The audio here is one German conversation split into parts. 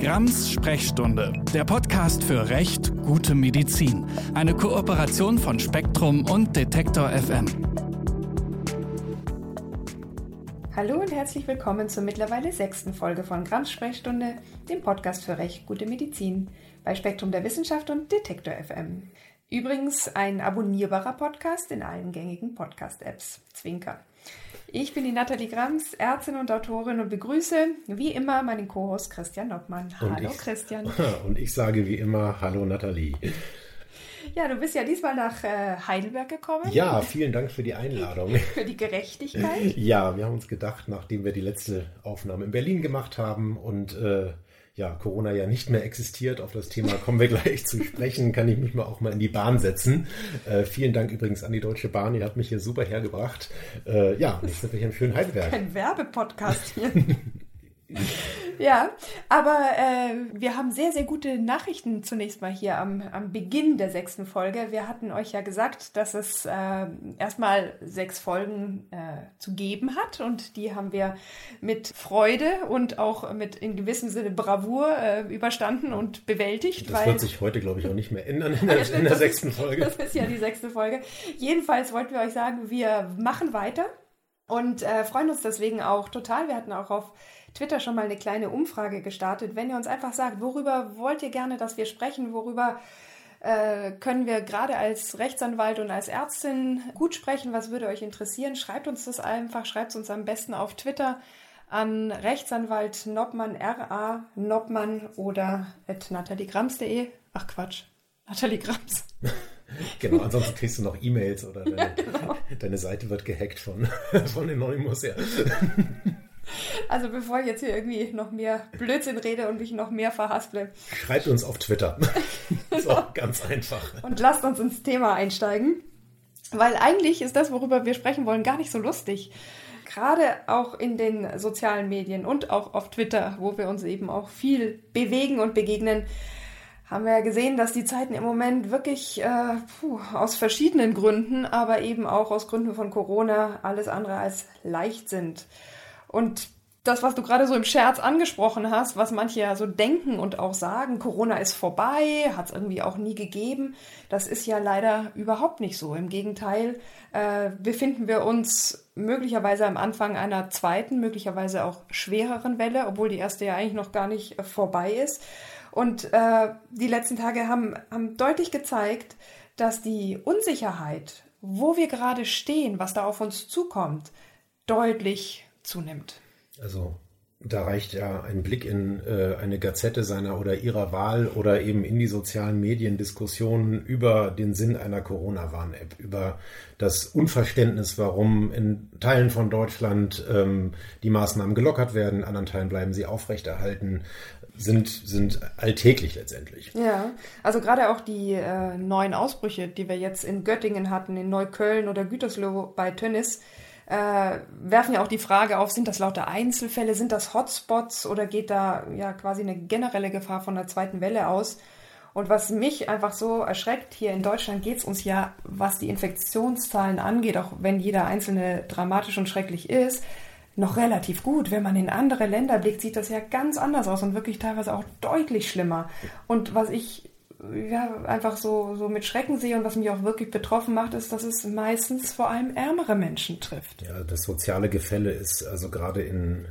Grams Sprechstunde, der Podcast für Recht, gute Medizin. Eine Kooperation von Spektrum und Detektor FM. Hallo und herzlich willkommen zur mittlerweile sechsten Folge von Grams Sprechstunde, dem Podcast für Recht, gute Medizin bei Spektrum der Wissenschaft und Detektor FM. Übrigens ein abonnierbarer Podcast in allen gängigen Podcast-Apps. Zwinker. Ich bin die Nathalie Grams, Ärztin und Autorin und begrüße wie immer meinen Co-Host Christian Nockmann. Hallo ich, Christian. Und ich sage wie immer Hallo Nathalie. Ja, du bist ja diesmal nach äh, Heidelberg gekommen. Ja, vielen Dank für die Einladung. für die Gerechtigkeit. Ja, wir haben uns gedacht, nachdem wir die letzte Aufnahme in Berlin gemacht haben und äh, ja, Corona ja nicht mehr existiert. Auf das Thema kommen wir gleich zu sprechen. Kann ich mich mal auch mal in die Bahn setzen. Äh, vielen Dank übrigens an die Deutsche Bahn. Ihr habt mich hier super hergebracht. Äh, ja, jetzt sind wir hier im schönen Heidelberg. Ein Werbepodcast hier. Ja, aber äh, wir haben sehr, sehr gute Nachrichten zunächst mal hier am, am Beginn der sechsten Folge. Wir hatten euch ja gesagt, dass es äh, erstmal sechs Folgen äh, zu geben hat und die haben wir mit Freude und auch mit in gewissem Sinne Bravour äh, überstanden und bewältigt. Das wird sich heute, glaube ich, auch nicht mehr ändern in der, in der sechsten Folge. Das ist ja die sechste Folge. Jedenfalls wollten wir euch sagen, wir machen weiter und äh, freuen uns deswegen auch total. Wir hatten auch auf Twitter schon mal eine kleine Umfrage gestartet. Wenn ihr uns einfach sagt, worüber wollt ihr gerne, dass wir sprechen, worüber äh, können wir gerade als Rechtsanwalt und als Ärztin gut sprechen, was würde euch interessieren, schreibt uns das einfach, schreibt es uns am besten auf Twitter an Rechtsanwalt Noppmann, R.A. Noppmann oder at nataliegrams.de. Ach Quatsch, Nathalie Grams. genau, ansonsten kriegst du noch E-Mails oder deine, ja, genau. deine, Seite wird gehackt von, von Anonymous, ja. Also bevor ich jetzt hier irgendwie noch mehr Blödsinn rede und mich noch mehr verhasple. Schreibt uns auf Twitter. so, ganz einfach. Und lasst uns ins Thema einsteigen. Weil eigentlich ist das, worüber wir sprechen wollen, gar nicht so lustig. Gerade auch in den sozialen Medien und auch auf Twitter, wo wir uns eben auch viel bewegen und begegnen, haben wir ja gesehen, dass die Zeiten im Moment wirklich äh, puh, aus verschiedenen Gründen, aber eben auch aus Gründen von Corona alles andere als leicht sind. Und das, was du gerade so im Scherz angesprochen hast, was manche ja so denken und auch sagen, Corona ist vorbei, hat es irgendwie auch nie gegeben, das ist ja leider überhaupt nicht so. Im Gegenteil, äh, befinden wir uns möglicherweise am Anfang einer zweiten, möglicherweise auch schwereren Welle, obwohl die erste ja eigentlich noch gar nicht äh, vorbei ist. Und äh, die letzten Tage haben, haben deutlich gezeigt, dass die Unsicherheit, wo wir gerade stehen, was da auf uns zukommt, deutlich zunimmt. Also da reicht ja ein Blick in äh, eine Gazette seiner oder ihrer Wahl oder eben in die sozialen Medien Diskussionen über den Sinn einer Corona-Warn-App, über das Unverständnis, warum in Teilen von Deutschland ähm, die Maßnahmen gelockert werden, in anderen Teilen bleiben sie aufrechterhalten, sind, sind alltäglich letztendlich. Ja, also gerade auch die äh, neuen Ausbrüche, die wir jetzt in Göttingen hatten, in Neukölln oder Gütersloh bei Tönnis, äh, werfen ja auch die Frage auf, sind das lauter Einzelfälle, sind das Hotspots oder geht da ja quasi eine generelle Gefahr von der zweiten Welle aus? Und was mich einfach so erschreckt, hier in Deutschland geht es uns ja, was die Infektionszahlen angeht, auch wenn jeder einzelne dramatisch und schrecklich ist, noch relativ gut. Wenn man in andere Länder blickt, sieht das ja ganz anders aus und wirklich teilweise auch deutlich schlimmer. Und was ich ja, einfach so, so mit Schrecken sehe und was mich auch wirklich betroffen macht, ist, dass es meistens vor allem ärmere Menschen trifft. Ja, das soziale Gefälle ist also gerade in,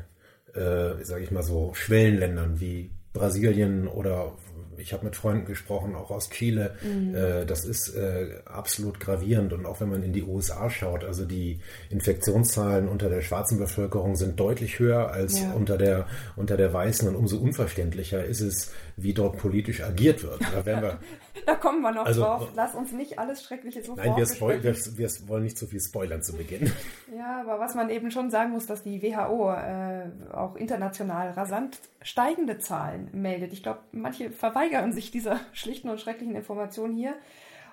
äh, sage ich mal so, Schwellenländern wie Brasilien oder ich habe mit Freunden gesprochen, auch aus Chile. Mhm. Äh, das ist äh, absolut gravierend. Und auch wenn man in die USA schaut, also die Infektionszahlen unter der schwarzen Bevölkerung sind deutlich höher als ja. unter, der, unter der weißen. Und umso unverständlicher ist es, wie dort politisch agiert wird. Da, wir, da kommen wir noch also, drauf. Lass uns nicht alles Schreckliche so Nein, wir, spoil, wir, wir, wollen nicht zu viel spoilern zu Beginn. Ja, aber was man eben schon sagen muss, dass die WHO äh, auch international rasant steigende Zahlen meldet. Ich glaube, manche verweigern sich dieser schlichten und schrecklichen Information hier.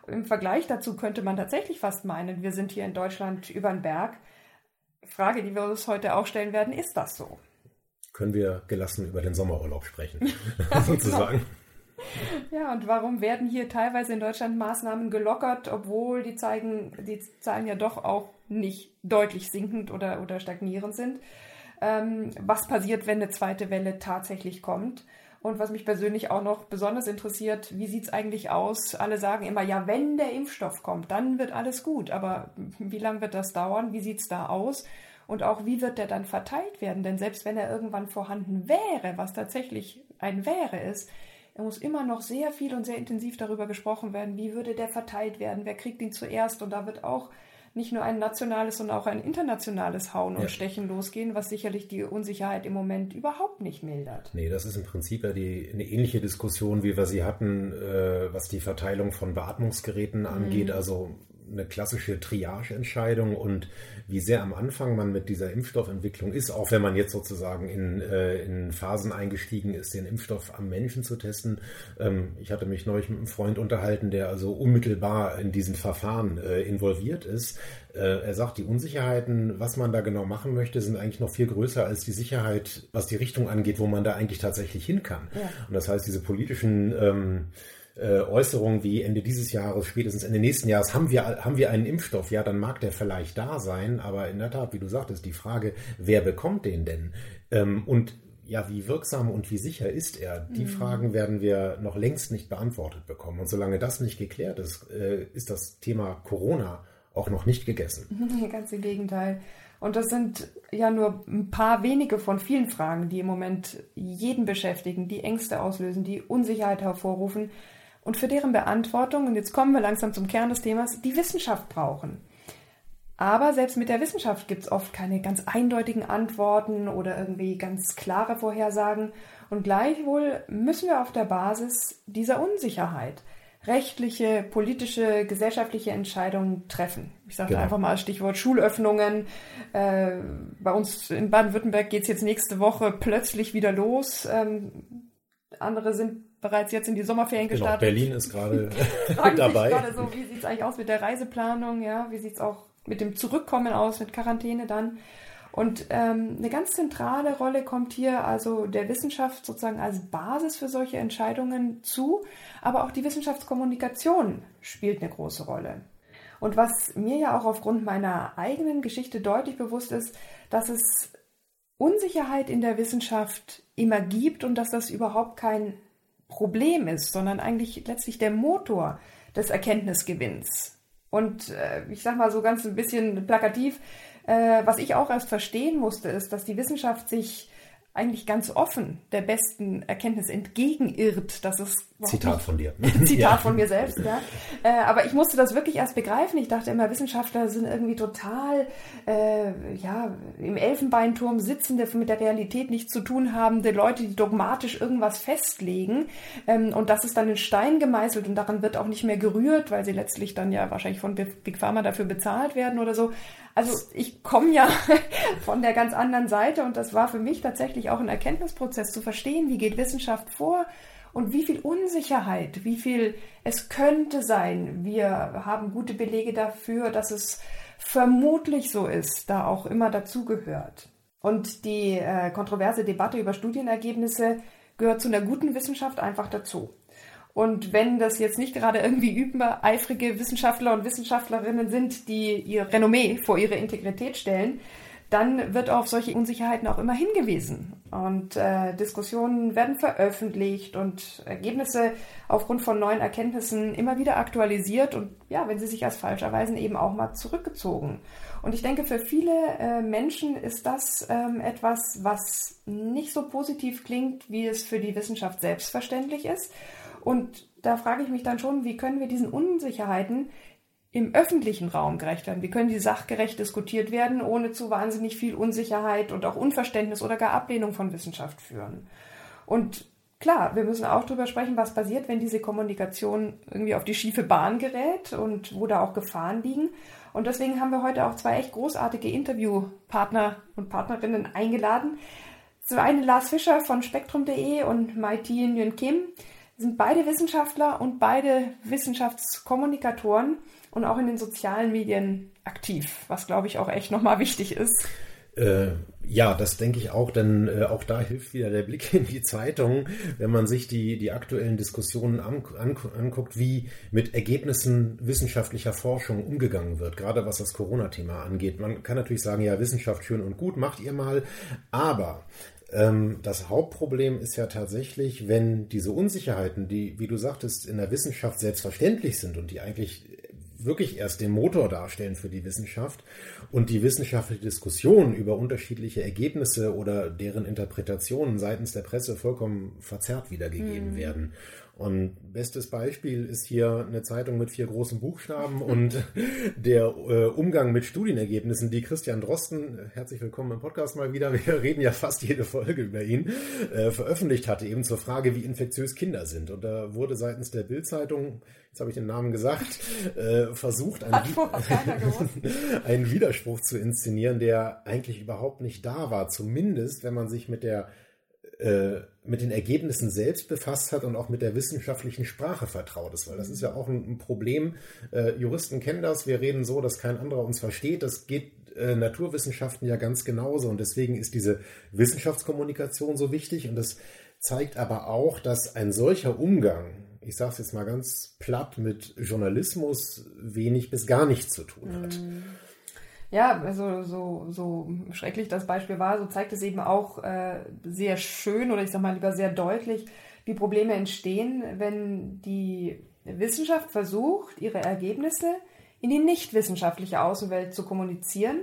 Im Vergleich dazu könnte man tatsächlich fast meinen, wir sind hier in Deutschland über den Berg. Frage, die wir uns heute auch stellen werden, ist das so? Können wir gelassen über den Sommerurlaub sprechen, sozusagen. Ja, und warum werden hier teilweise in Deutschland Maßnahmen gelockert, obwohl die, zeigen, die Zahlen ja doch auch nicht deutlich sinkend oder, oder stagnierend sind? Ähm, was passiert, wenn eine zweite Welle tatsächlich kommt? Und was mich persönlich auch noch besonders interessiert, wie sieht es eigentlich aus? Alle sagen immer, ja, wenn der Impfstoff kommt, dann wird alles gut. Aber wie lange wird das dauern? Wie sieht es da aus? Und auch wie wird der dann verteilt werden? Denn selbst wenn er irgendwann vorhanden wäre, was tatsächlich ein wäre ist, er muss immer noch sehr viel und sehr intensiv darüber gesprochen werden, wie würde der verteilt werden, wer kriegt ihn zuerst. Und da wird auch nicht nur ein nationales, sondern auch ein internationales Hauen und ja. Stechen losgehen, was sicherlich die Unsicherheit im Moment überhaupt nicht mildert. Nee, das ist im Prinzip ja die, eine ähnliche Diskussion, wie wir sie hatten, äh, was die Verteilung von Beatmungsgeräten angeht. Mhm. Also eine klassische Triage-Entscheidung und wie sehr am Anfang man mit dieser Impfstoffentwicklung ist, auch wenn man jetzt sozusagen in, äh, in Phasen eingestiegen ist, den Impfstoff am Menschen zu testen. Ähm, ich hatte mich neulich mit einem Freund unterhalten, der also unmittelbar in diesen Verfahren äh, involviert ist. Äh, er sagt, die Unsicherheiten, was man da genau machen möchte, sind eigentlich noch viel größer als die Sicherheit, was die Richtung angeht, wo man da eigentlich tatsächlich hin kann. Ja. Und das heißt, diese politischen ähm, äh, Äußerungen wie Ende dieses Jahres, spätestens Ende nächsten Jahres, haben wir, haben wir einen Impfstoff? Ja, dann mag der vielleicht da sein, aber in der Tat, wie du sagtest, die Frage, wer bekommt den denn? Ähm, und ja, wie wirksam und wie sicher ist er? Die mhm. Fragen werden wir noch längst nicht beantwortet bekommen. Und solange das nicht geklärt ist, äh, ist das Thema Corona auch noch nicht gegessen. Ganz im Gegenteil. Und das sind ja nur ein paar wenige von vielen Fragen, die im Moment jeden beschäftigen, die Ängste auslösen, die Unsicherheit hervorrufen und für deren Beantwortung, und jetzt kommen wir langsam zum Kern des Themas, die Wissenschaft brauchen. Aber selbst mit der Wissenschaft gibt es oft keine ganz eindeutigen Antworten oder irgendwie ganz klare Vorhersagen. Und gleichwohl müssen wir auf der Basis dieser Unsicherheit rechtliche, politische, gesellschaftliche Entscheidungen treffen. Ich sage genau. einfach mal Stichwort Schulöffnungen. Äh, bei uns in Baden-Württemberg geht es jetzt nächste Woche plötzlich wieder los. Ähm, andere sind bereits jetzt in die Sommerferien genau, gestartet. Berlin ist gerade dabei. gerade so, wie sieht es eigentlich aus mit der Reiseplanung? Ja, wie sieht es auch mit dem Zurückkommen aus, mit Quarantäne dann? Und ähm, eine ganz zentrale Rolle kommt hier also der Wissenschaft sozusagen als Basis für solche Entscheidungen zu, aber auch die Wissenschaftskommunikation spielt eine große Rolle. Und was mir ja auch aufgrund meiner eigenen Geschichte deutlich bewusst ist, dass es Unsicherheit in der Wissenschaft immer gibt und dass das überhaupt kein Problem ist, sondern eigentlich letztlich der Motor des Erkenntnisgewinns. Und äh, ich sage mal so ganz ein bisschen plakativ, äh, was ich auch erst verstehen musste, ist, dass die Wissenschaft sich eigentlich ganz offen der besten Erkenntnis entgegenirrt. Das ist Zitat von dir. Zitat ja. von mir selbst, ja. Äh, aber ich musste das wirklich erst begreifen. Ich dachte immer, Wissenschaftler sind irgendwie total äh, ja, im Elfenbeinturm sitzende, mit der Realität nichts zu tun habende Leute, die dogmatisch irgendwas festlegen. Ähm, und das ist dann in Stein gemeißelt und daran wird auch nicht mehr gerührt, weil sie letztlich dann ja wahrscheinlich von Big Pharma dafür bezahlt werden oder so. Also ich komme ja von der ganz anderen Seite und das war für mich tatsächlich auch ein Erkenntnisprozess zu verstehen, wie geht Wissenschaft vor und wie viel Unsicherheit, wie viel es könnte sein. Wir haben gute Belege dafür, dass es vermutlich so ist, da auch immer dazugehört. Und die äh, kontroverse Debatte über Studienergebnisse gehört zu einer guten Wissenschaft einfach dazu. Und wenn das jetzt nicht gerade irgendwie übereifrige Wissenschaftler und Wissenschaftlerinnen sind, die ihr Renommee vor ihre Integrität stellen, dann wird auf solche Unsicherheiten auch immer hingewiesen. Und äh, Diskussionen werden veröffentlicht und Ergebnisse aufgrund von neuen Erkenntnissen immer wieder aktualisiert und ja, wenn sie sich als falsch erweisen, eben auch mal zurückgezogen. Und ich denke, für viele äh, Menschen ist das ähm, etwas, was nicht so positiv klingt, wie es für die Wissenschaft selbstverständlich ist. Und da frage ich mich dann schon, wie können wir diesen Unsicherheiten im öffentlichen Raum gerecht werden? Wie können die sachgerecht diskutiert werden, ohne zu wahnsinnig viel Unsicherheit und auch Unverständnis oder gar Ablehnung von Wissenschaft führen? Und klar, wir müssen auch darüber sprechen, was passiert, wenn diese Kommunikation irgendwie auf die schiefe Bahn gerät und wo da auch Gefahren liegen. Und deswegen haben wir heute auch zwei echt großartige Interviewpartner und Partnerinnen eingeladen. Zum einen Lars Fischer von spektrum.de und Mai Tien Yun Kim sind beide Wissenschaftler und beide Wissenschaftskommunikatoren und auch in den sozialen Medien aktiv, was glaube ich auch echt nochmal wichtig ist. Äh, ja, das denke ich auch, denn äh, auch da hilft wieder der Blick in die Zeitung, wenn man sich die, die aktuellen Diskussionen an, an, anguckt, wie mit Ergebnissen wissenschaftlicher Forschung umgegangen wird, gerade was das Corona-Thema angeht. Man kann natürlich sagen, ja, Wissenschaft schön und gut, macht ihr mal, aber Ähm, das Hauptproblem ist ja tatsächlich, wenn diese Unsicherheiten, die, wie du sagtest, in der Wissenschaft selbstverständlich sind und die eigentlich wirklich erst den Motor darstellen für die Wissenschaft und die wissenschaftliche Diskussion über unterschiedliche Ergebnisse oder deren Interpretationen seitens der Presse vollkommen verzerrt wiedergegeben mhm. werden. Und bestes Beispiel ist hier eine Zeitung mit vier großen Buchstaben und der äh, Umgang mit Studienergebnissen, die Christian Drosten, herzlich willkommen im Podcast mal wieder, wir reden ja fast jede Folge über ihn, äh, veröffentlicht hatte, eben zur Frage, wie infektiös Kinder sind. Und da wurde seitens der Bildzeitung, jetzt habe ich den Namen gesagt, äh, versucht, einen, einen Widerspruch zu inszenieren, der eigentlich überhaupt nicht da war. Zumindest, wenn man sich mit der äh, mit den Ergebnissen selbst befasst hat und auch mit der wissenschaftlichen Sprache vertraut ist, weil das ist ja auch ein, ein Problem. Äh, Juristen kennen das, wir reden so, dass kein anderer uns versteht. Das geht äh, Naturwissenschaften ja ganz genauso und deswegen ist diese Wissenschaftskommunikation so wichtig und das zeigt aber auch, dass ein solcher Umgang, ich sage es jetzt mal ganz platt, mit Journalismus wenig bis gar nichts zu tun hat. Mm. Ja, also so, so schrecklich das Beispiel war, so zeigt es eben auch äh, sehr schön oder ich sag mal lieber sehr deutlich, wie Probleme entstehen, wenn die Wissenschaft versucht, ihre Ergebnisse in die nichtwissenschaftliche Außenwelt zu kommunizieren.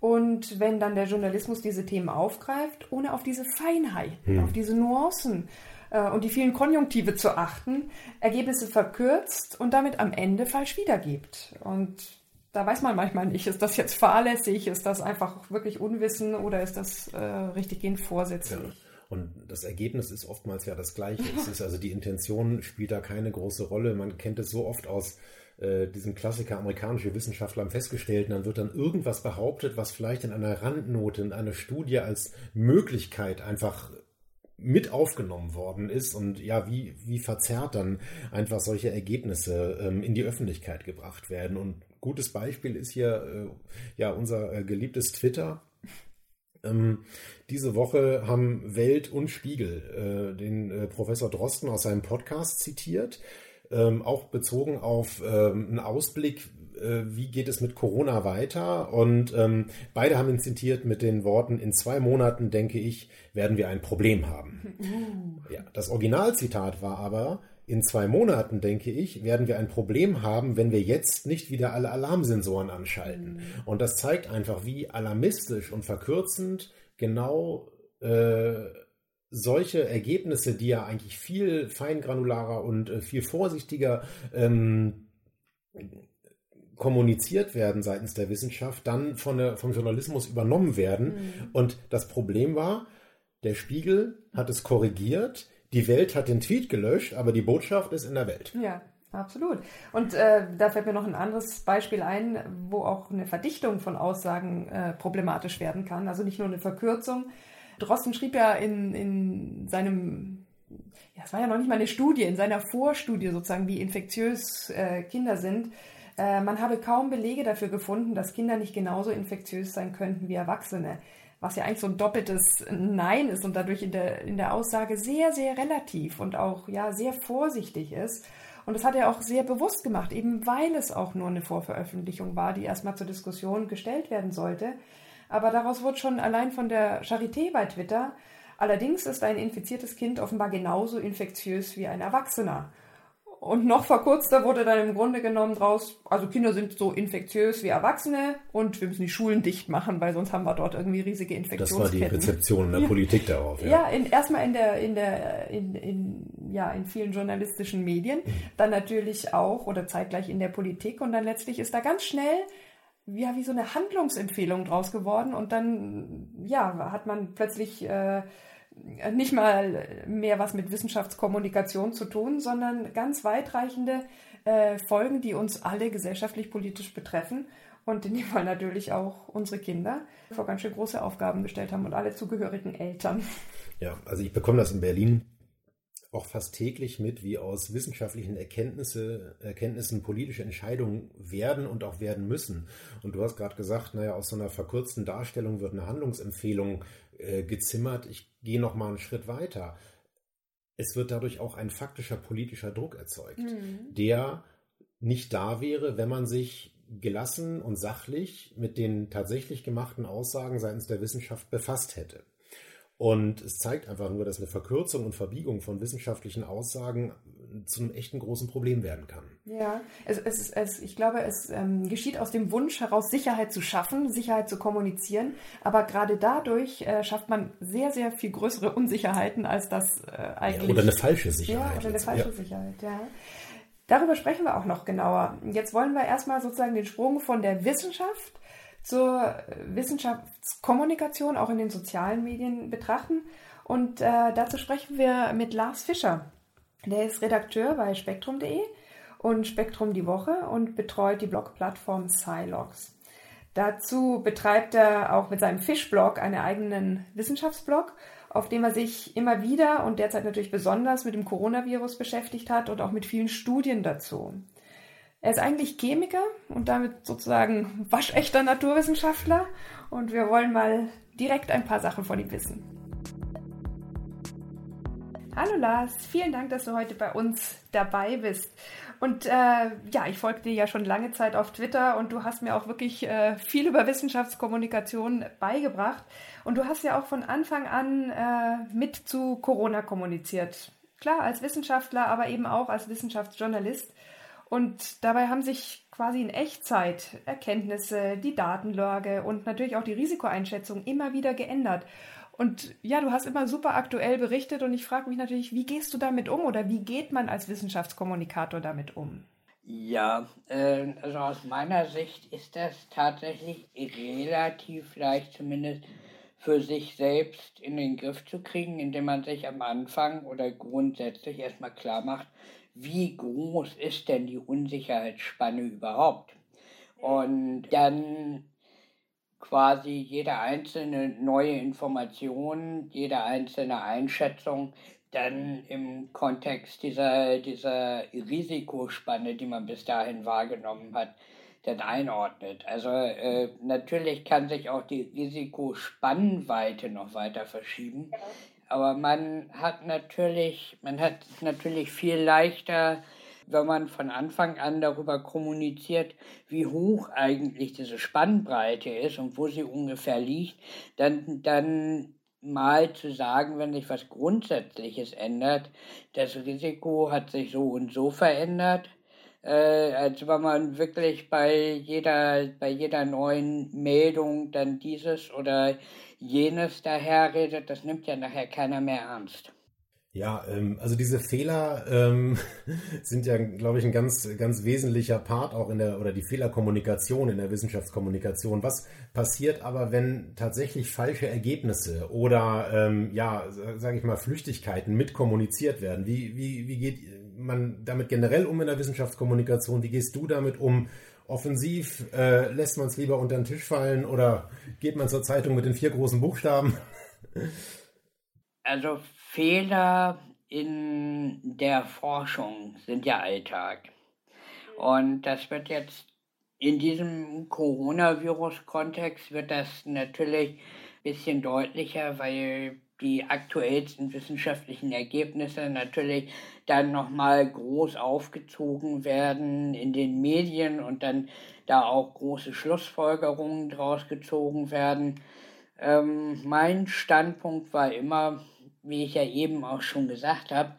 Und wenn dann der Journalismus diese Themen aufgreift, ohne auf diese Feinheiten, hm. auf diese Nuancen äh, und die vielen Konjunktive zu achten, Ergebnisse verkürzt und damit am Ende falsch wiedergibt. Und da weiß man manchmal nicht, ist das jetzt fahrlässig, ist das einfach wirklich Unwissen oder ist das äh, richtiggehend vorsätzlich? Ja. Und das Ergebnis ist oftmals ja das gleiche. Es ist also die Intention spielt da keine große Rolle. Man kennt es so oft aus äh, diesem Klassiker amerikanische Wissenschaftler haben festgestellt, und dann wird dann irgendwas behauptet, was vielleicht in einer Randnote, in einer Studie als Möglichkeit einfach mit aufgenommen worden ist und ja, wie, wie verzerrt dann einfach solche Ergebnisse ähm, in die Öffentlichkeit gebracht werden. Und gutes Beispiel ist hier äh, ja unser äh, geliebtes Twitter. Ähm, diese Woche haben Welt und Spiegel äh, den äh, Professor Drosten aus seinem Podcast zitiert, ähm, auch bezogen auf ähm, einen Ausblick, äh, wie geht es mit Corona weiter. Und ähm, beide haben ihn zitiert mit den Worten, in zwei Monaten, denke ich, werden wir ein Problem haben. Uh. Ja, das Originalzitat war aber, in zwei Monaten, denke ich, werden wir ein Problem haben, wenn wir jetzt nicht wieder alle Alarmsensoren anschalten. Mhm. Und das zeigt einfach, wie alarmistisch und verkürzend genau äh, solche Ergebnisse, die ja eigentlich viel feingranularer und äh, viel vorsichtiger ähm, kommuniziert werden seitens der Wissenschaft, dann von der, vom Journalismus übernommen werden. Mhm. Und das Problem war, der Spiegel hat es korrigiert, die Welt hat den Tweet gelöscht, aber die Botschaft ist in der Welt. Ja, absolut. Und äh, da fällt mir noch ein anderes Beispiel ein, wo auch eine Verdichtung von Aussagen äh, problematisch werden kann. Also nicht nur eine Verkürzung. Drosten schrieb ja in, in seinem, ja, es war ja noch nicht mal eine Studie, in seiner Vorstudie sozusagen, wie infektiös äh, Kinder sind. Äh, man habe kaum Belege dafür gefunden, dass Kinder nicht genauso infektiös sein könnten wie Erwachsene was ja eigentlich so ein doppeltes Nein ist und dadurch in der, in der Aussage sehr, sehr relativ und auch ja sehr vorsichtig ist. Und das hat er auch sehr bewusst gemacht, eben weil es auch nur eine Vorveröffentlichung war, die erstmal zur Diskussion gestellt werden sollte. Aber daraus wurde schon allein von der Charité bei Twitter, allerdings ist ein infiziertes Kind offenbar genauso infektiös wie ein Erwachsener. Und noch vor kurzem wurde dann im Grunde genommen draus, also Kinder sind so infektiös wie Erwachsene und wir müssen die Schulen dicht machen, weil sonst haben wir dort irgendwie riesige Infektionsketten. Das war die Rezeption in der ja. Politik darauf. Ja, ja in, erstmal in der, in der, in, in, ja, in vielen journalistischen Medien, mhm. dann natürlich auch oder zeitgleich in der Politik und dann letztlich ist da ganz schnell ja, wie so eine Handlungsempfehlung draus geworden und dann, ja, hat man plötzlich äh, nicht mal mehr was mit Wissenschaftskommunikation zu tun, sondern ganz weitreichende äh, Folgen, die uns alle gesellschaftlich politisch betreffen und in dem Fall natürlich auch unsere Kinder vor ganz schön große Aufgaben gestellt haben und alle zugehörigen Eltern. Ja, also ich bekomme das in Berlin auch fast täglich mit, wie aus wissenschaftlichen Erkenntnisse, Erkenntnissen politische Entscheidungen werden und auch werden müssen. Und du hast gerade gesagt, naja, aus so einer verkürzten Darstellung wird eine Handlungsempfehlung äh, gezimmert. Ich gehe noch mal einen Schritt weiter. Es wird dadurch auch ein faktischer politischer Druck erzeugt, mhm. der nicht da wäre, wenn man sich gelassen und sachlich mit den tatsächlich gemachten Aussagen seitens der Wissenschaft befasst hätte. Und es zeigt einfach nur, dass eine Verkürzung und Verbiegung von wissenschaftlichen Aussagen zu einem echten großen Problem werden kann. Ja, es, es, es, ich glaube, es ähm, geschieht aus dem Wunsch heraus, Sicherheit zu schaffen, Sicherheit zu kommunizieren. Aber gerade dadurch äh, schafft man sehr, sehr viel größere Unsicherheiten, als das äh, eigentlich. Ja, oder eine falsche Sicherheit. Ja, oder eine falsche ja. Sicherheit, ja. Darüber sprechen wir auch noch genauer. Jetzt wollen wir erstmal sozusagen den Sprung von der Wissenschaft zur Wissenschaftskommunikation auch in den sozialen Medien betrachten. Und äh, dazu sprechen wir mit Lars Fischer. Der ist Redakteur bei spektrum.de und Spektrum die Woche und betreut die Blogplattform Silogs. Dazu betreibt er auch mit seinem Fischblog einen eigenen Wissenschaftsblog, auf dem er sich immer wieder und derzeit natürlich besonders mit dem Coronavirus beschäftigt hat und auch mit vielen Studien dazu. Er ist eigentlich Chemiker und damit sozusagen waschechter Naturwissenschaftler und wir wollen mal direkt ein paar Sachen von ihm wissen. Hallo Lars, vielen Dank, dass du heute bei uns dabei bist. Und äh, ja, ich folge dir ja schon lange Zeit auf Twitter und du hast mir auch wirklich äh, viel über Wissenschaftskommunikation beigebracht. Und du hast ja auch von Anfang an äh, mit zu Corona kommuniziert. Klar, als Wissenschaftler, aber eben auch als Wissenschaftsjournalist. Und dabei haben sich quasi in Echtzeit Erkenntnisse, die Datenlage und natürlich auch die Risikoeinschätzung immer wieder geändert. Und ja, du hast immer super aktuell berichtet und ich frage mich natürlich, wie gehst du damit um oder wie geht man als Wissenschaftskommunikator damit um? Ja, äh, also aus meiner Sicht ist das tatsächlich relativ leicht, zumindest für sich selbst in den Griff zu kriegen, indem man sich am Anfang oder grundsätzlich erstmal klar macht, wie groß ist denn die Unsicherheitsspanne überhaupt? Und dann quasi jede einzelne neue Information, jede einzelne Einschätzung dann im Kontext dieser, dieser Risikospanne, die man bis dahin wahrgenommen hat, dann einordnet. Also äh, natürlich kann sich auch die Risikospannweite noch weiter verschieben. Genau. Aber man hat natürlich, man hat natürlich viel leichter, wenn man von Anfang an darüber kommuniziert, wie hoch eigentlich diese Spannbreite ist und wo sie ungefähr liegt, dann, dann mal zu sagen, wenn sich was Grundsätzliches ändert, das Risiko hat sich so und so verändert, äh, als wenn man wirklich bei jeder, bei jeder neuen Meldung dann dieses oder jenes daherredet, das nimmt ja nachher keiner mehr ernst. Ja, ähm, also diese Fehler ähm, sind ja, glaube ich, ein ganz, ganz wesentlicher Part auch in der, oder die Fehlerkommunikation in der Wissenschaftskommunikation. Was passiert aber, wenn tatsächlich falsche Ergebnisse oder, ähm, ja, sage ich mal, Flüchtigkeiten mitkommuniziert werden? Wie, wie, wie geht man damit generell um in der Wissenschaftskommunikation? Wie gehst du damit um? Offensiv äh, lässt man es lieber unter den Tisch fallen oder geht man zur Zeitung mit den vier großen Buchstaben? Also Fehler in der Forschung sind ja Alltag. Und das wird jetzt in diesem Coronavirus-Kontext wird das natürlich ein bisschen deutlicher, weil die aktuellsten wissenschaftlichen Ergebnisse natürlich dann nochmal groß aufgezogen werden in den Medien und dann da auch große Schlussfolgerungen draus gezogen werden. Ähm, mein Standpunkt war immer, wie ich ja eben auch schon gesagt habe,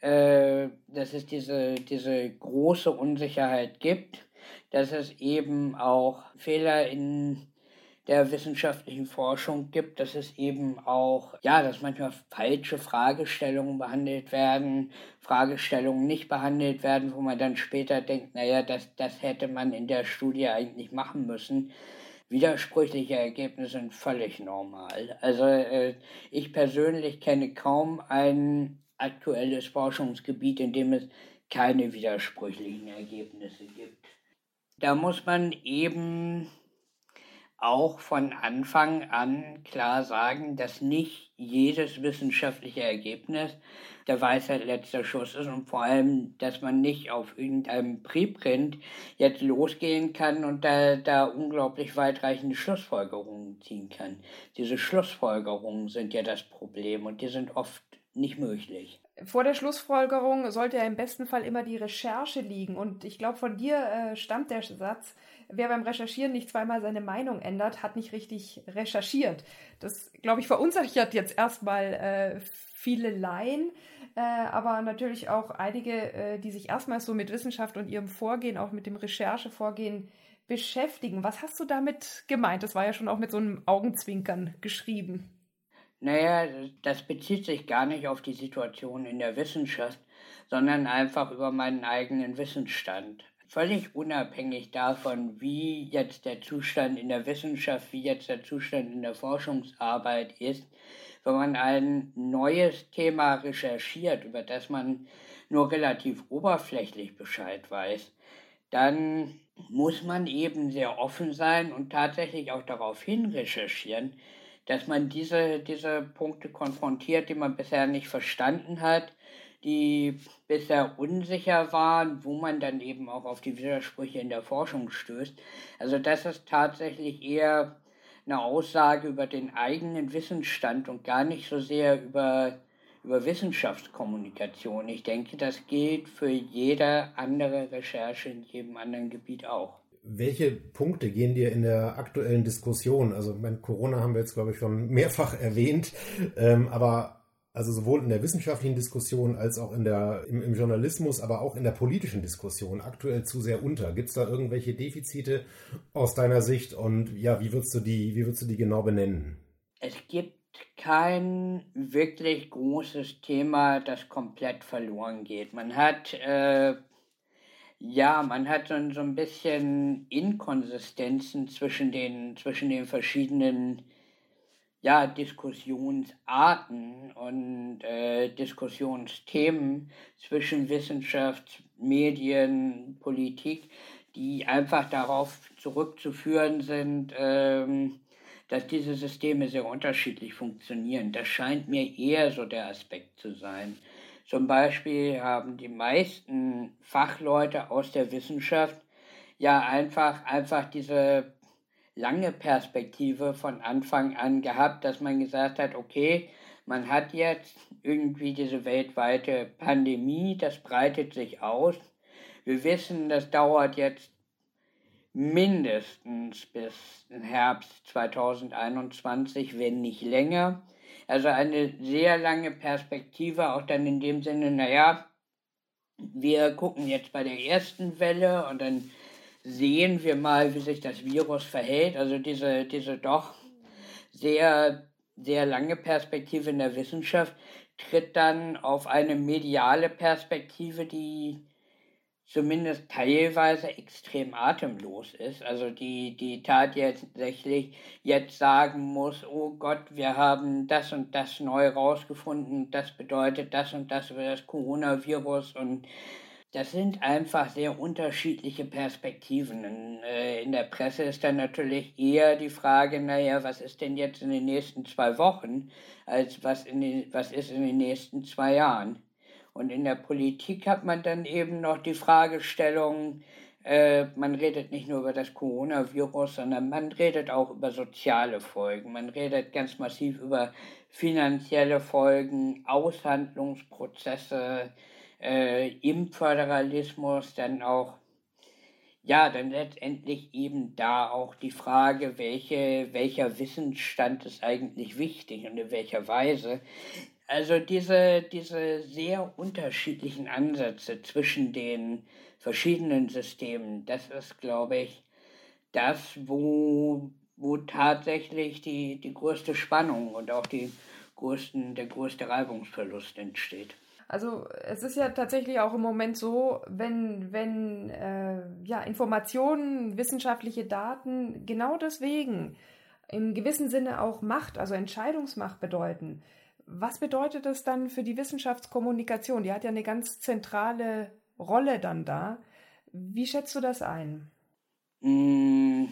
äh, dass es diese, diese große Unsicherheit gibt, dass es eben auch Fehler in der wissenschaftlichen Forschung gibt, dass es eben auch, ja, dass manchmal falsche Fragestellungen behandelt werden, Fragestellungen nicht behandelt werden, wo man dann später denkt, naja, das, das hätte man in der Studie eigentlich machen müssen. Widersprüchliche Ergebnisse sind völlig normal. Also äh, ich persönlich kenne kaum ein aktuelles Forschungsgebiet, in dem es keine widersprüchlichen Ergebnisse gibt. Da muss man eben auch von Anfang an klar sagen, dass nicht jedes wissenschaftliche Ergebnis der Weisheit letzter Schuss ist und vor allem, dass man nicht auf irgendeinem Preprint jetzt losgehen kann und da, da unglaublich weitreichende Schlussfolgerungen ziehen kann. Diese Schlussfolgerungen sind ja das Problem und die sind oft nicht möglich. Vor der Schlussfolgerung sollte ja im besten Fall immer die Recherche liegen. Und ich glaube, von dir äh, stammt der Satz, wer beim Recherchieren nicht zweimal seine Meinung ändert, hat nicht richtig recherchiert. Das, glaube ich, verunsichert jetzt erstmal äh, viele Laien, äh, aber natürlich auch einige, äh, die sich erstmals so mit Wissenschaft und ihrem Vorgehen, auch mit dem Recherchevorgehen beschäftigen. Was hast du damit gemeint? Das war ja schon auch mit so einem Augenzwinkern geschrieben. Naja, das bezieht sich gar nicht auf die Situation in der Wissenschaft, sondern einfach über meinen eigenen Wissensstand. Völlig unabhängig davon, wie jetzt der Zustand in der Wissenschaft, wie jetzt der Zustand in der Forschungsarbeit ist, wenn man ein neues Thema recherchiert, über das man nur relativ oberflächlich Bescheid weiß, dann muss man eben sehr offen sein und tatsächlich auch darauf hin recherchieren, dass man diese, diese Punkte konfrontiert, die man bisher nicht verstanden hat, die bisher unsicher waren, wo man dann eben auch auf die Widersprüche in der Forschung stößt. Also das ist tatsächlich eher eine Aussage über den eigenen Wissensstand und gar nicht so sehr über, über Wissenschaftskommunikation. Ich denke, das gilt für jede andere Recherche in jedem anderen Gebiet auch. Welche Punkte gehen dir in der aktuellen Diskussion? Also, mein Corona haben wir jetzt, glaube ich, schon mehrfach erwähnt, ähm, aber also sowohl in der wissenschaftlichen Diskussion als auch in der, im, im Journalismus, aber auch in der politischen Diskussion aktuell zu sehr unter. Gibt es da irgendwelche Defizite aus deiner Sicht und ja, wie würdest du die, wie würdest du die genau benennen? Es gibt kein wirklich großes Thema, das komplett verloren geht. Man hat äh, ja, man hat so, so ein bisschen Inkonsistenzen zwischen den, zwischen den verschiedenen ja, Diskussionsarten und äh, Diskussionsthemen zwischen Wissenschaft, Medien, Politik, die einfach darauf zurückzuführen sind, ähm, dass diese Systeme sehr unterschiedlich funktionieren. Das scheint mir eher so der Aspekt zu sein. Zum Beispiel haben die meisten Fachleute aus der Wissenschaft ja einfach, einfach diese lange Perspektive von Anfang an gehabt, dass man gesagt hat, okay, man hat jetzt irgendwie diese weltweite Pandemie, das breitet sich aus. Wir wissen, das dauert jetzt mindestens bis Herbst 2021, wenn nicht länger. Also eine sehr lange Perspektive, auch dann in dem Sinne, naja, wir gucken jetzt bei der ersten Welle und dann sehen wir mal, wie sich das Virus verhält. Also diese, diese doch sehr, sehr lange Perspektive in der Wissenschaft tritt dann auf eine mediale Perspektive, die zumindest teilweise extrem atemlos ist. Also die, die tatsächlich jetzt sagen muss, oh Gott, wir haben das und das neu rausgefunden, das bedeutet das und das über das Coronavirus und das sind einfach sehr unterschiedliche Perspektiven. In, äh, in der Presse ist dann natürlich eher die Frage, naja, was ist denn jetzt in den nächsten zwei Wochen, als was, in den, was ist in den nächsten zwei Jahren. Und in der Politik hat man dann eben noch die Fragestellung, äh, man redet nicht nur über das Coronavirus, sondern man redet auch über soziale Folgen. Man redet ganz massiv über finanzielle Folgen, Aushandlungsprozesse, äh, im Föderalismus, dann auch ja, dann letztendlich eben da auch die Frage, welche, welcher Wissensstand ist eigentlich wichtig und in welcher Weise. Also diese, diese sehr unterschiedlichen Ansätze zwischen den verschiedenen Systemen, das ist, glaube ich, das, wo, wo tatsächlich die, die größte Spannung und auch die größten, der größte Reibungsverlust entsteht. Also es ist ja tatsächlich auch im Moment so, wenn, wenn äh, ja, Informationen, wissenschaftliche Daten genau deswegen im gewissen Sinne auch Macht, also Entscheidungsmacht bedeuten, was bedeutet das dann für die Wissenschaftskommunikation? Die hat ja eine ganz zentrale Rolle dann da. Wie schätzt du das ein? Mm,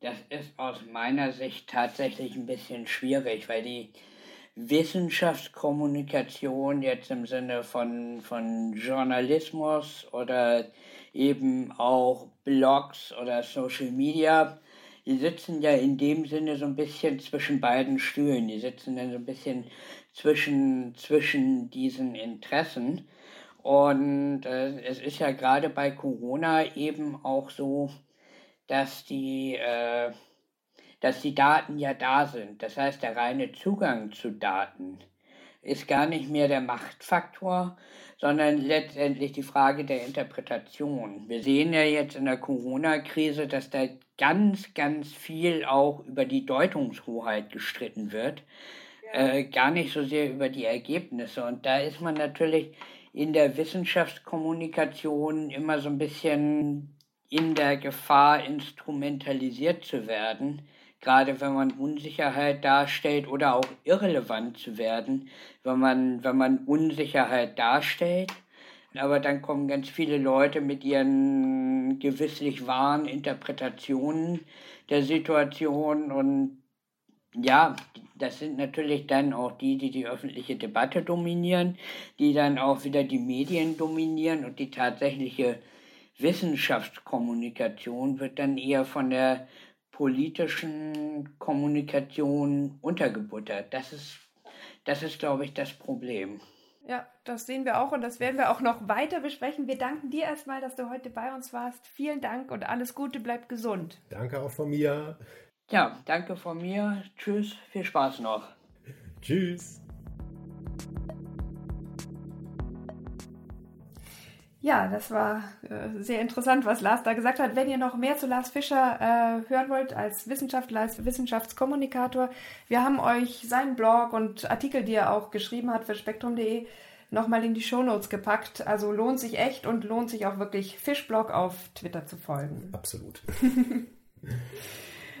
das ist aus meiner Sicht tatsächlich ein bisschen schwierig, weil die Wissenschaftskommunikation jetzt im Sinne von, von Journalismus oder eben auch Blogs oder Social Media die sitzen ja in dem Sinne so ein bisschen zwischen beiden Stühlen. Die sitzen dann so ein bisschen zwischen, zwischen diesen Interessen. Und äh, es ist ja gerade bei Corona eben auch so, dass die, äh, dass die Daten ja da sind. Das heißt, der reine Zugang zu Daten ist gar nicht mehr der Machtfaktor, sondern letztendlich die Frage der Interpretation. Wir sehen ja jetzt in der Corona-Krise, dass da ganz, ganz viel auch über die Deutungshoheit gestritten wird, ja. äh, gar nicht so sehr über die Ergebnisse. Und da ist man natürlich in der Wissenschaftskommunikation immer so ein bisschen in der Gefahr, instrumentalisiert zu werden gerade wenn man Unsicherheit darstellt oder auch irrelevant zu werden, wenn man, wenn man Unsicherheit darstellt. Aber dann kommen ganz viele Leute mit ihren gewisslich wahren Interpretationen der Situation und ja, das sind natürlich dann auch die, die die öffentliche Debatte dominieren, die dann auch wieder die Medien dominieren und die tatsächliche Wissenschaftskommunikation wird dann eher von der politischen Kommunikation untergebuttert. Das ist, das ist, glaube ich, das Problem. Ja, das sehen wir auch und das werden wir auch noch weiter besprechen. Wir danken dir erstmal, dass du heute bei uns warst. Vielen Dank und alles Gute, bleib gesund. Danke auch von mir. Ja, danke von mir. Tschüss, viel Spaß noch. Tschüss. Ja, das war äh, sehr interessant, was Lars da gesagt hat. Wenn ihr noch mehr zu Lars Fischer äh, hören wollt als Wissenschaftler, als Wissenschaftskommunikator, wir haben euch seinen Blog und Artikel, die er auch geschrieben hat für spektrum.de, nochmal in die Shownotes gepackt. Also lohnt sich echt und lohnt sich auch wirklich Fischblog auf Twitter zu folgen. Absolut.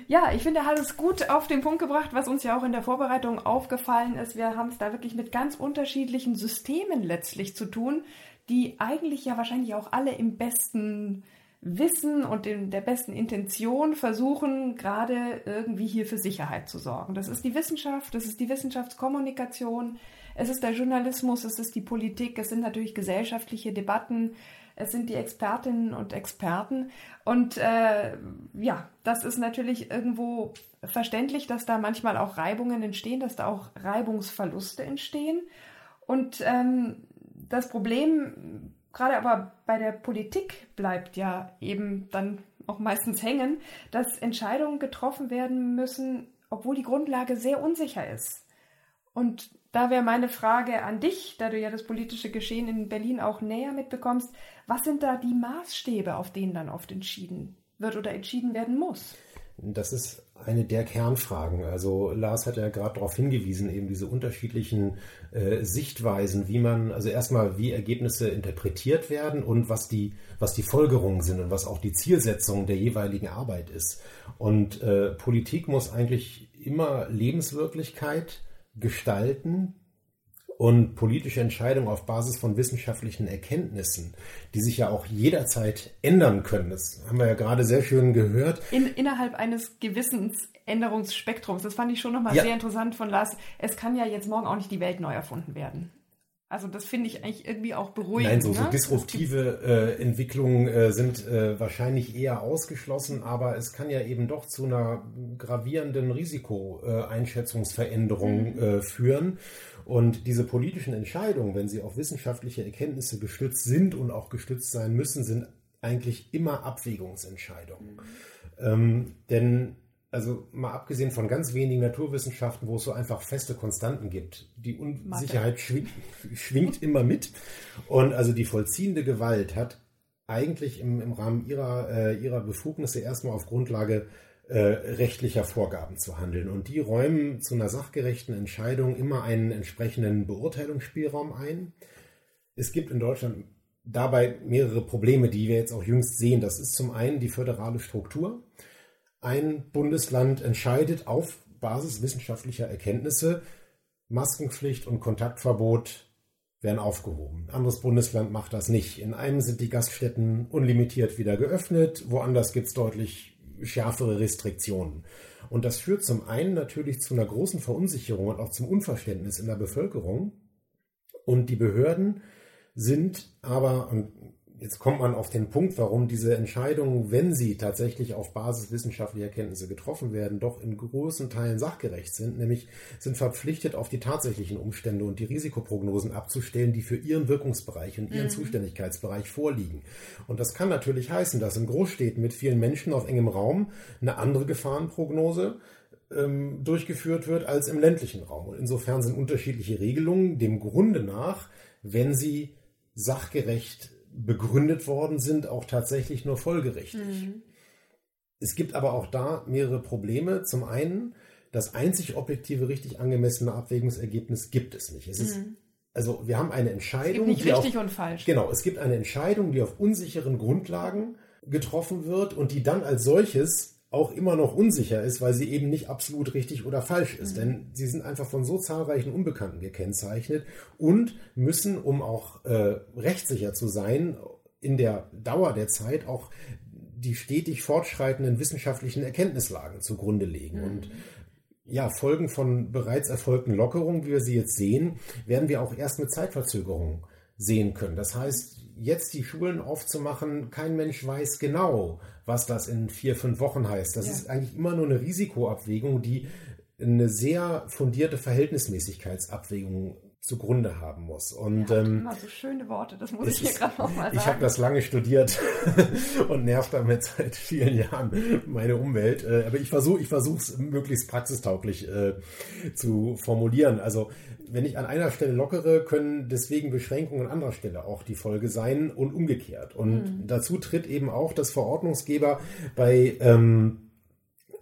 Ja, ich finde, er hat es gut auf den Punkt gebracht, was uns ja auch in der Vorbereitung aufgefallen ist. Wir haben es da wirklich mit ganz unterschiedlichen Systemen letztlich zu tun, die eigentlich ja wahrscheinlich auch alle im besten Wissen und in der besten Intention versuchen, gerade irgendwie hier für Sicherheit zu sorgen. Das ist die Wissenschaft, das ist die Wissenschaftskommunikation, es ist der Journalismus, es ist die Politik, es sind natürlich gesellschaftliche Debatten, es sind die Expertinnen und Experten. Und äh, ja, das ist natürlich irgendwo verständlich, dass da manchmal auch Reibungen entstehen, dass da auch Reibungsverluste entstehen. Und ähm, das Problem, gerade aber bei der Politik, bleibt ja eben dann auch meistens hängen, dass Entscheidungen getroffen werden müssen, obwohl die Grundlage sehr unsicher ist. Und da wäre meine Frage an dich, da du ja das politische Geschehen in Berlin auch näher mitbekommst, was sind da die Maßstäbe, auf denen dann oft entschieden wird oder entschieden werden muss? Das ist eine der Kernfragen. Also Lars hat ja gerade darauf hingewiesen, eben diese unterschiedlichen äh, Sichtweisen, wie man, also erstmal, wie Ergebnisse interpretiert werden und was die, was die Folgerungen sind und was auch die Zielsetzung der jeweiligen Arbeit ist. Und äh, Politik muss eigentlich immer Lebenswirklichkeit gestalten, und politische Entscheidungen auf Basis von wissenschaftlichen Erkenntnissen, die sich ja auch jederzeit ändern können. Das haben wir ja gerade sehr schön gehört. In, innerhalb eines Gewissensänderungsspektrums. Das fand ich schon nochmal ja. sehr interessant von Lars. Es kann ja jetzt morgen auch nicht die Welt neu erfunden werden. Also das finde ich eigentlich irgendwie auch beruhigend. Nein, so, so ne? disruptive äh, Entwicklungen äh, sind äh, wahrscheinlich eher ausgeschlossen, aber es kann ja eben doch zu einer gravierenden Risikoeinschätzungsveränderung mhm. Äh, führen. Und diese politischen Entscheidungen, wenn sie auf wissenschaftliche Erkenntnisse gestützt sind und auch gestützt sein müssen, sind eigentlich immer Abwägungsentscheidungen. Mhm. Ähm, denn also mal abgesehen von ganz wenigen Naturwissenschaften, wo es so einfach feste Konstanten gibt, die Unsicherheit schwingt, schwingt, immer mit. Und also die vollziehende Gewalt hat eigentlich im, im Rahmen ihrer, äh, ihrer Befugnisse erstmal auf Grundlage äh, rechtlicher Vorgaben zu handeln. Und die räumen zu einer sachgerechten Entscheidung immer einen entsprechenden Beurteilungsspielraum ein. Es gibt in Deutschland dabei mehrere Probleme, die wir jetzt auch jüngst sehen. Das ist zum einen die föderale Struktur ein Bundesland entscheidet auf Basis wissenschaftlicher Erkenntnisse, Maskenpflicht und Kontaktverbot werden aufgehoben. Ein anderes Bundesland macht das nicht. In einem sind die Gaststätten unlimitiert wieder geöffnet, woanders gibt es deutlich schärfere Restriktionen. Und das führt zum einen natürlich zu einer großen Verunsicherung und auch zum Unverständnis in der Bevölkerung. Und die Behörden sind aber, und Jetzt kommt man auf den Punkt, warum diese Entscheidungen, wenn sie tatsächlich auf Basis wissenschaftlicher Erkenntnisse getroffen werden, doch in großen Teilen sachgerecht sind, nämlich sind verpflichtet, auf die tatsächlichen Umstände und die Risikoprognosen abzustellen, die für ihren Wirkungsbereich und ihren mhm. Zuständigkeitsbereich vorliegen. Und das kann natürlich heißen, dass in Großstädten mit vielen Menschen auf engem Raum eine andere Gefahrenprognose ähm, durchgeführt wird als im ländlichen Raum. Und insofern sind unterschiedliche Regelungen dem Grunde nach, wenn sie sachgerecht begründet worden sind, auch tatsächlich nur folgerichtig. Mhm. Es gibt aber auch da mehrere Probleme. Zum einen, das einzig objektive, richtig angemessene Abwägungsergebnis gibt es nicht. Es ist mhm. Also wir haben eine Entscheidung. Es gibt nicht richtig auf, und falsch. Genau, es gibt eine Entscheidung, die auf unsicheren Grundlagen getroffen wird und die dann als solches auch immer noch unsicher ist, weil sie eben nicht absolut richtig oder falsch ist. Mhm. Denn sie sind einfach von so zahlreichen Unbekannten gekennzeichnet und müssen, um auch äh, rechtssicher zu sein, in der Dauer der Zeit auch die stetig fortschreitenden wissenschaftlichen Erkenntnislagen zugrunde legen. Mhm. Und ja, Folgen von bereits erfolgten Lockerungen, wie wir sie jetzt sehen, werden wir auch erst mit Zeitverzögerung sehen können. Das heißt, jetzt die Schulen aufzumachen, kein Mensch weiß genau, was das in vier, fünf Wochen heißt. Das ja. ist eigentlich immer nur eine Risikoabwägung, die eine sehr fundierte Verhältnismäßigkeitsabwägung zugrunde haben muss. Und ja, ähm, immer so schöne Worte, das muss ich hier gerade nochmal sagen. Ich habe das lange studiert und nervt damit seit vielen Jahren meine Umwelt. Äh, aber ich versuche ich versuche es möglichst praxistauglich äh, zu formulieren. Also wenn ich an einer Stelle lockere, können deswegen Beschränkungen an anderer Stelle auch die Folge sein und umgekehrt. Und mhm. dazu tritt eben auch, dass Verordnungsgeber bei, ähm,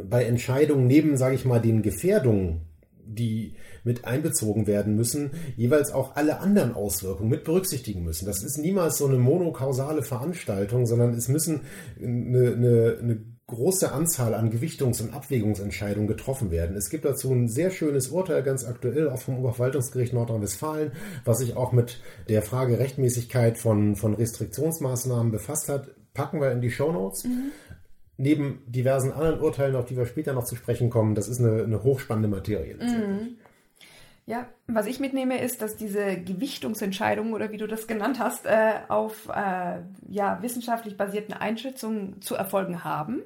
bei Entscheidungen neben, sage ich mal, den Gefährdungen, die mit einbezogen werden müssen, jeweils auch alle anderen Auswirkungen mit berücksichtigen müssen. Das ist niemals so eine monokausale Veranstaltung, sondern es müssen eine, eine, eine große Anzahl an Gewichtungs- und Abwägungsentscheidungen getroffen werden. Es gibt dazu ein sehr schönes Urteil, ganz aktuell, auch vom Oberverwaltungsgericht Nordrhein-Westfalen, was sich auch mit der Frage Rechtmäßigkeit von, von Restriktionsmaßnahmen befasst hat. Packen wir in die Show Notes. Mhm. Neben diversen anderen Urteilen, auf die wir später noch zu sprechen kommen, das ist eine, eine hochspannende Materie. Mhm. Ja, was ich mitnehme, ist, dass diese Gewichtungsentscheidungen oder wie du das genannt hast, äh, auf äh, ja, wissenschaftlich basierten Einschätzungen zu erfolgen haben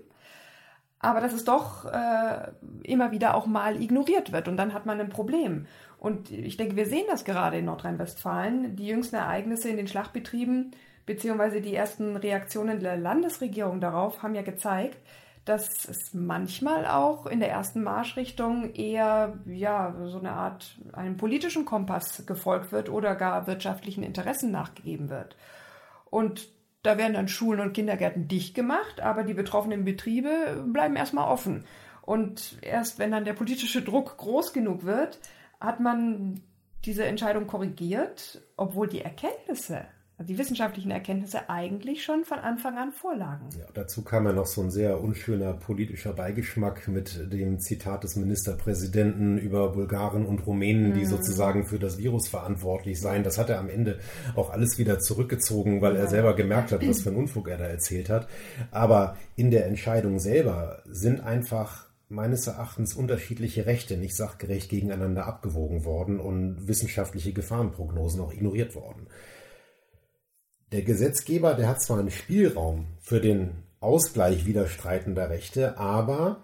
aber dass es doch äh, immer wieder auch mal ignoriert wird und dann hat man ein Problem. Und ich denke, wir sehen das gerade in Nordrhein-Westfalen. Die jüngsten Ereignisse in den Schlachtbetrieben beziehungsweise die ersten Reaktionen der Landesregierung darauf haben ja gezeigt, dass es manchmal auch in der ersten Marschrichtung eher ja so eine Art einem politischen Kompass gefolgt wird oder gar wirtschaftlichen Interessen nachgegeben wird. Und da werden dann Schulen und Kindergärten dicht gemacht, aber die betroffenen Betriebe bleiben erstmal offen. Und erst wenn dann der politische Druck groß genug wird, hat man diese Entscheidung korrigiert, obwohl die Erkenntnisse die wissenschaftlichen Erkenntnisse eigentlich schon von Anfang an vorlagen. Ja, dazu kam ja noch so ein sehr unschöner politischer Beigeschmack mit dem Zitat des Ministerpräsidenten über Bulgaren und Rumänen, mhm. die sozusagen für das Virus verantwortlich seien. Das hat er am Ende auch alles wieder zurückgezogen, weil ja. er selber gemerkt hat, was für ein Unfug er da erzählt hat. Aber in der Entscheidung selber sind einfach meines Erachtens unterschiedliche Rechte nicht sachgerecht gegeneinander abgewogen worden und wissenschaftliche Gefahrenprognosen auch ignoriert worden. Der Gesetzgeber, der hat zwar einen Spielraum für den Ausgleich widerstreitender Rechte, aber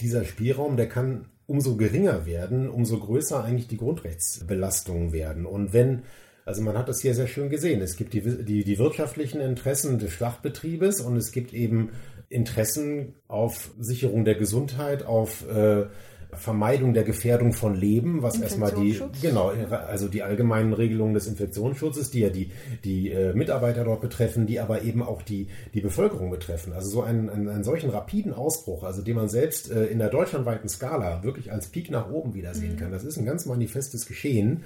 dieser Spielraum, der kann umso geringer werden, umso größer eigentlich die Grundrechtsbelastungen werden. Und wenn, also man hat das hier sehr schön gesehen, es gibt die, die, die wirtschaftlichen Interessen des Schlachtbetriebes und es gibt eben Interessen auf Sicherung der Gesundheit, auf äh, Vermeidung der Gefährdung von Leben, was erstmal die, genau, also die allgemeinen Regelungen des Infektionsschutzes, die ja die, die äh, Mitarbeiter dort betreffen, die aber eben auch die, die Bevölkerung betreffen. Also so einen, einen, einen solchen rapiden Ausbruch, also den man selbst äh, in der deutschlandweiten Skala wirklich als Peak nach oben wiedersehen mhm. kann, das ist ein ganz manifestes Geschehen.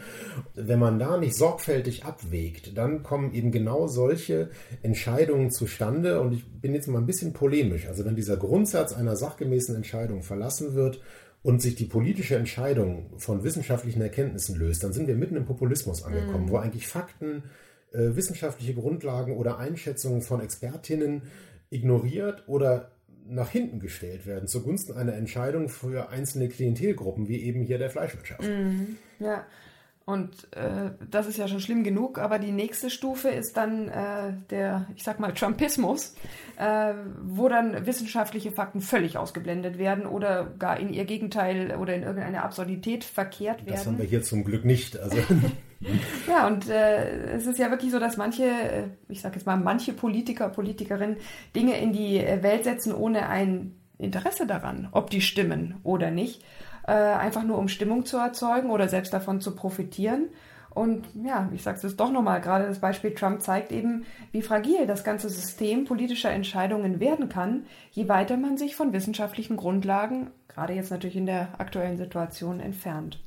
Wenn man da nicht sorgfältig abwägt, dann kommen eben genau solche Entscheidungen zustande und ich bin jetzt mal ein bisschen polemisch. Also wenn dieser Grundsatz einer sachgemäßen Entscheidung verlassen wird, und sich die politische Entscheidung von wissenschaftlichen Erkenntnissen löst, dann sind wir mitten im Populismus angekommen, mhm. wo eigentlich Fakten, äh, wissenschaftliche Grundlagen oder Einschätzungen von Expertinnen ignoriert oder nach hinten gestellt werden zugunsten einer Entscheidung für einzelne Klientelgruppen, wie eben hier der Fleischwirtschaft. Mhm. Ja. Und äh, das ist ja schon schlimm genug, aber die nächste Stufe ist dann äh, der, ich sag mal, Trumpismus, äh, wo dann wissenschaftliche Fakten völlig ausgeblendet werden oder gar in ihr Gegenteil oder in irgendeine Absurdität verkehrt werden. Das haben wir hier zum Glück nicht. Also. ja, und äh, es ist ja wirklich so, dass manche, äh, ich sag jetzt mal, manche Politiker, Politikerinnen Dinge in die Welt setzen, ohne ein Interesse daran, ob die stimmen oder nicht äh, einfach nur um Stimmung zu erzeugen oder selbst davon zu profitieren. Und ja, ich sage es doch nochmal, gerade das Beispiel Trump zeigt eben, wie fragil das ganze System politischer Entscheidungen werden kann, je weiter man sich von wissenschaftlichen Grundlagen, gerade jetzt natürlich in der aktuellen Situation, entfernt.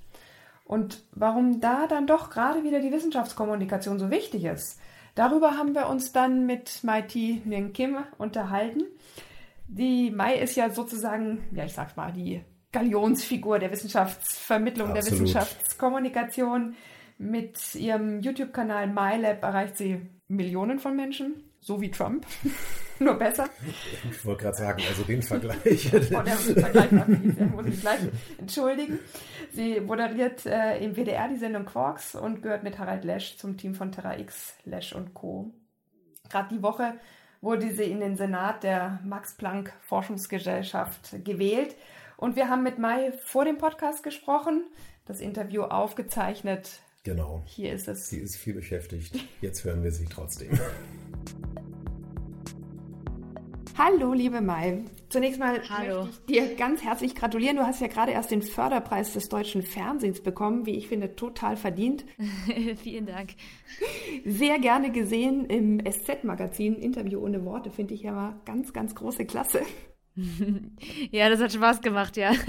Und warum da dann doch gerade wieder die Wissenschaftskommunikation so wichtig ist, darüber haben wir uns dann mit Maiti Nguyen Kim unterhalten. Die Mai ist ja sozusagen, ja ich sag's mal, die Galionsfigur der Wissenschaftsvermittlung, Absolut. der Wissenschaftskommunikation. Mit ihrem YouTube-Kanal MyLab erreicht sie Millionen von Menschen, so wie Trump. Nur besser. Ich wollte gerade sagen, also den Vergleich. oh, der Vergleich muss ich gleich entschuldigen. Sie moderiert äh, im WDR die Sendung Quarks und gehört mit Harald Lesch zum Team von Terra X, Lesch und Co. Gerade die Woche wurde sie in den Senat der Max Planck Forschungsgesellschaft gewählt und wir haben mit Mai vor dem Podcast gesprochen, das Interview aufgezeichnet. Genau. Hier ist es. Sie ist viel beschäftigt. Jetzt hören wir sie trotzdem. Hallo, liebe Mai. Zunächst mal Hallo. möchte ich dir ganz herzlich gratulieren. Du hast ja gerade erst den Förderpreis des deutschen Fernsehens bekommen, wie ich finde, total verdient. Vielen Dank. Sehr gerne gesehen im SZ-Magazin. Interview ohne Worte finde ich ja mal ganz, ganz große Klasse. ja, das hat Spaß gemacht, ja.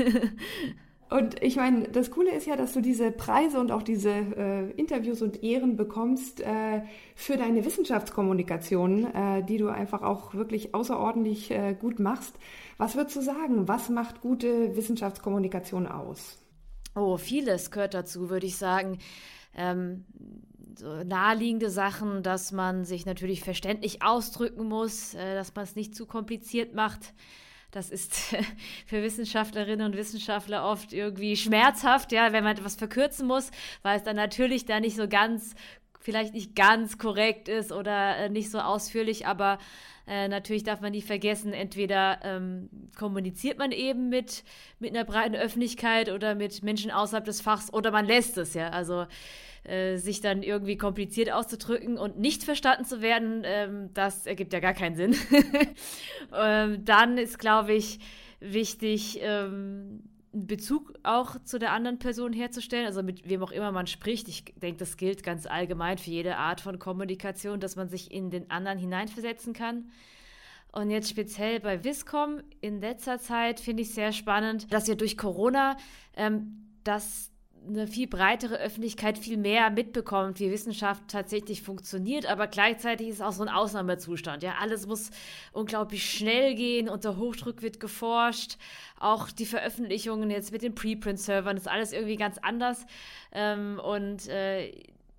Und ich meine, das Coole ist ja, dass du diese Preise und auch diese äh, Interviews und Ehren bekommst äh, für deine Wissenschaftskommunikation, äh, die du einfach auch wirklich außerordentlich äh, gut machst. Was würdest du sagen? Was macht gute Wissenschaftskommunikation aus? Oh, vieles gehört dazu, würde ich sagen. Ähm, so naheliegende Sachen, dass man sich natürlich verständlich ausdrücken muss, äh, dass man es nicht zu kompliziert macht das ist für Wissenschaftlerinnen und Wissenschaftler oft irgendwie schmerzhaft, ja, wenn man etwas verkürzen muss, weil es dann natürlich da nicht so ganz, vielleicht nicht ganz korrekt ist oder äh, nicht so ausführlich, aber äh, natürlich darf man nie vergessen, entweder ähm, kommuniziert man eben mit, mit einer breiten Öffentlichkeit oder mit Menschen außerhalb des Fachs oder man lässt es, ja. Also äh, sich dann irgendwie kompliziert auszudrücken und nicht verstanden zu werden, ähm, das ergibt ja gar keinen Sinn. ähm, dann ist, glaube ich, wichtig, ähm, einen Bezug auch zu der anderen Person herzustellen, also mit wem auch immer man spricht. Ich denke, das gilt ganz allgemein für jede Art von Kommunikation, dass man sich in den anderen hineinversetzen kann. Und jetzt speziell bei Viscom in letzter Zeit finde ich sehr spannend, dass wir durch Corona ähm, das eine viel breitere Öffentlichkeit viel mehr mitbekommt, wie Wissenschaft tatsächlich funktioniert, aber gleichzeitig ist es auch so ein Ausnahmezustand. Ja, alles muss unglaublich schnell gehen, unter Hochdruck wird geforscht, auch die Veröffentlichungen jetzt mit den Preprint-Servern, ist alles irgendwie ganz anders. Ähm, und äh,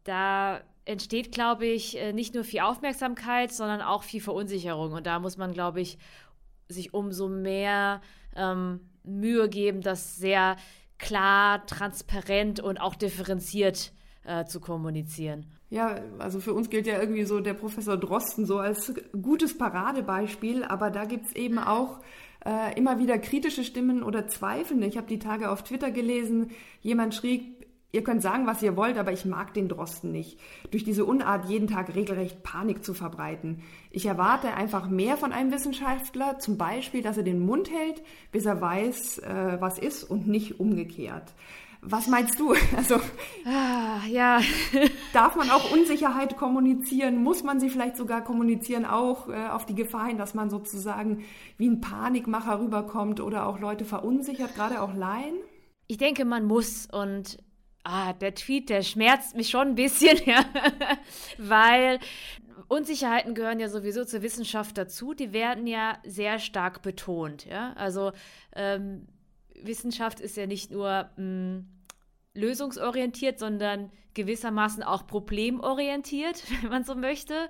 da entsteht, glaube ich, äh, nicht nur viel Aufmerksamkeit, sondern auch viel Verunsicherung. Und da muss man, glaube ich, sich umso mehr ähm, Mühe geben, das sehr klar, transparent und auch differenziert äh, zu kommunizieren. Ja, also für uns gilt ja irgendwie so der Professor Drosten so als gutes Paradebeispiel, aber da gibt es eben auch äh, immer wieder kritische Stimmen oder Zweifel. Ich habe die Tage auf Twitter gelesen, jemand schrieb, Ihr könnt sagen, was ihr wollt, aber ich mag den Drosten nicht. Durch diese Unart jeden Tag regelrecht Panik zu verbreiten. Ich erwarte einfach mehr von einem Wissenschaftler, zum Beispiel, dass er den Mund hält, bis er weiß, äh, was ist und nicht umgekehrt. Was meinst du? Also, ah, ja. darf man auch Unsicherheit kommunizieren? Muss man sie vielleicht sogar kommunizieren, auch äh, auf die Gefahr hin, dass man sozusagen wie ein Panikmacher rüberkommt oder auch Leute verunsichert, gerade auch Laien? Ich denke, man muss und ah, der Tweet, der schmerzt mich schon ein bisschen, ja, weil Unsicherheiten gehören ja sowieso zur Wissenschaft dazu. Die werden ja sehr stark betont, ja. Also ähm, Wissenschaft ist ja nicht nur mh, hm, lösungsorientiert, sondern gewissermaßen auch problemorientiert, wenn man so möchte.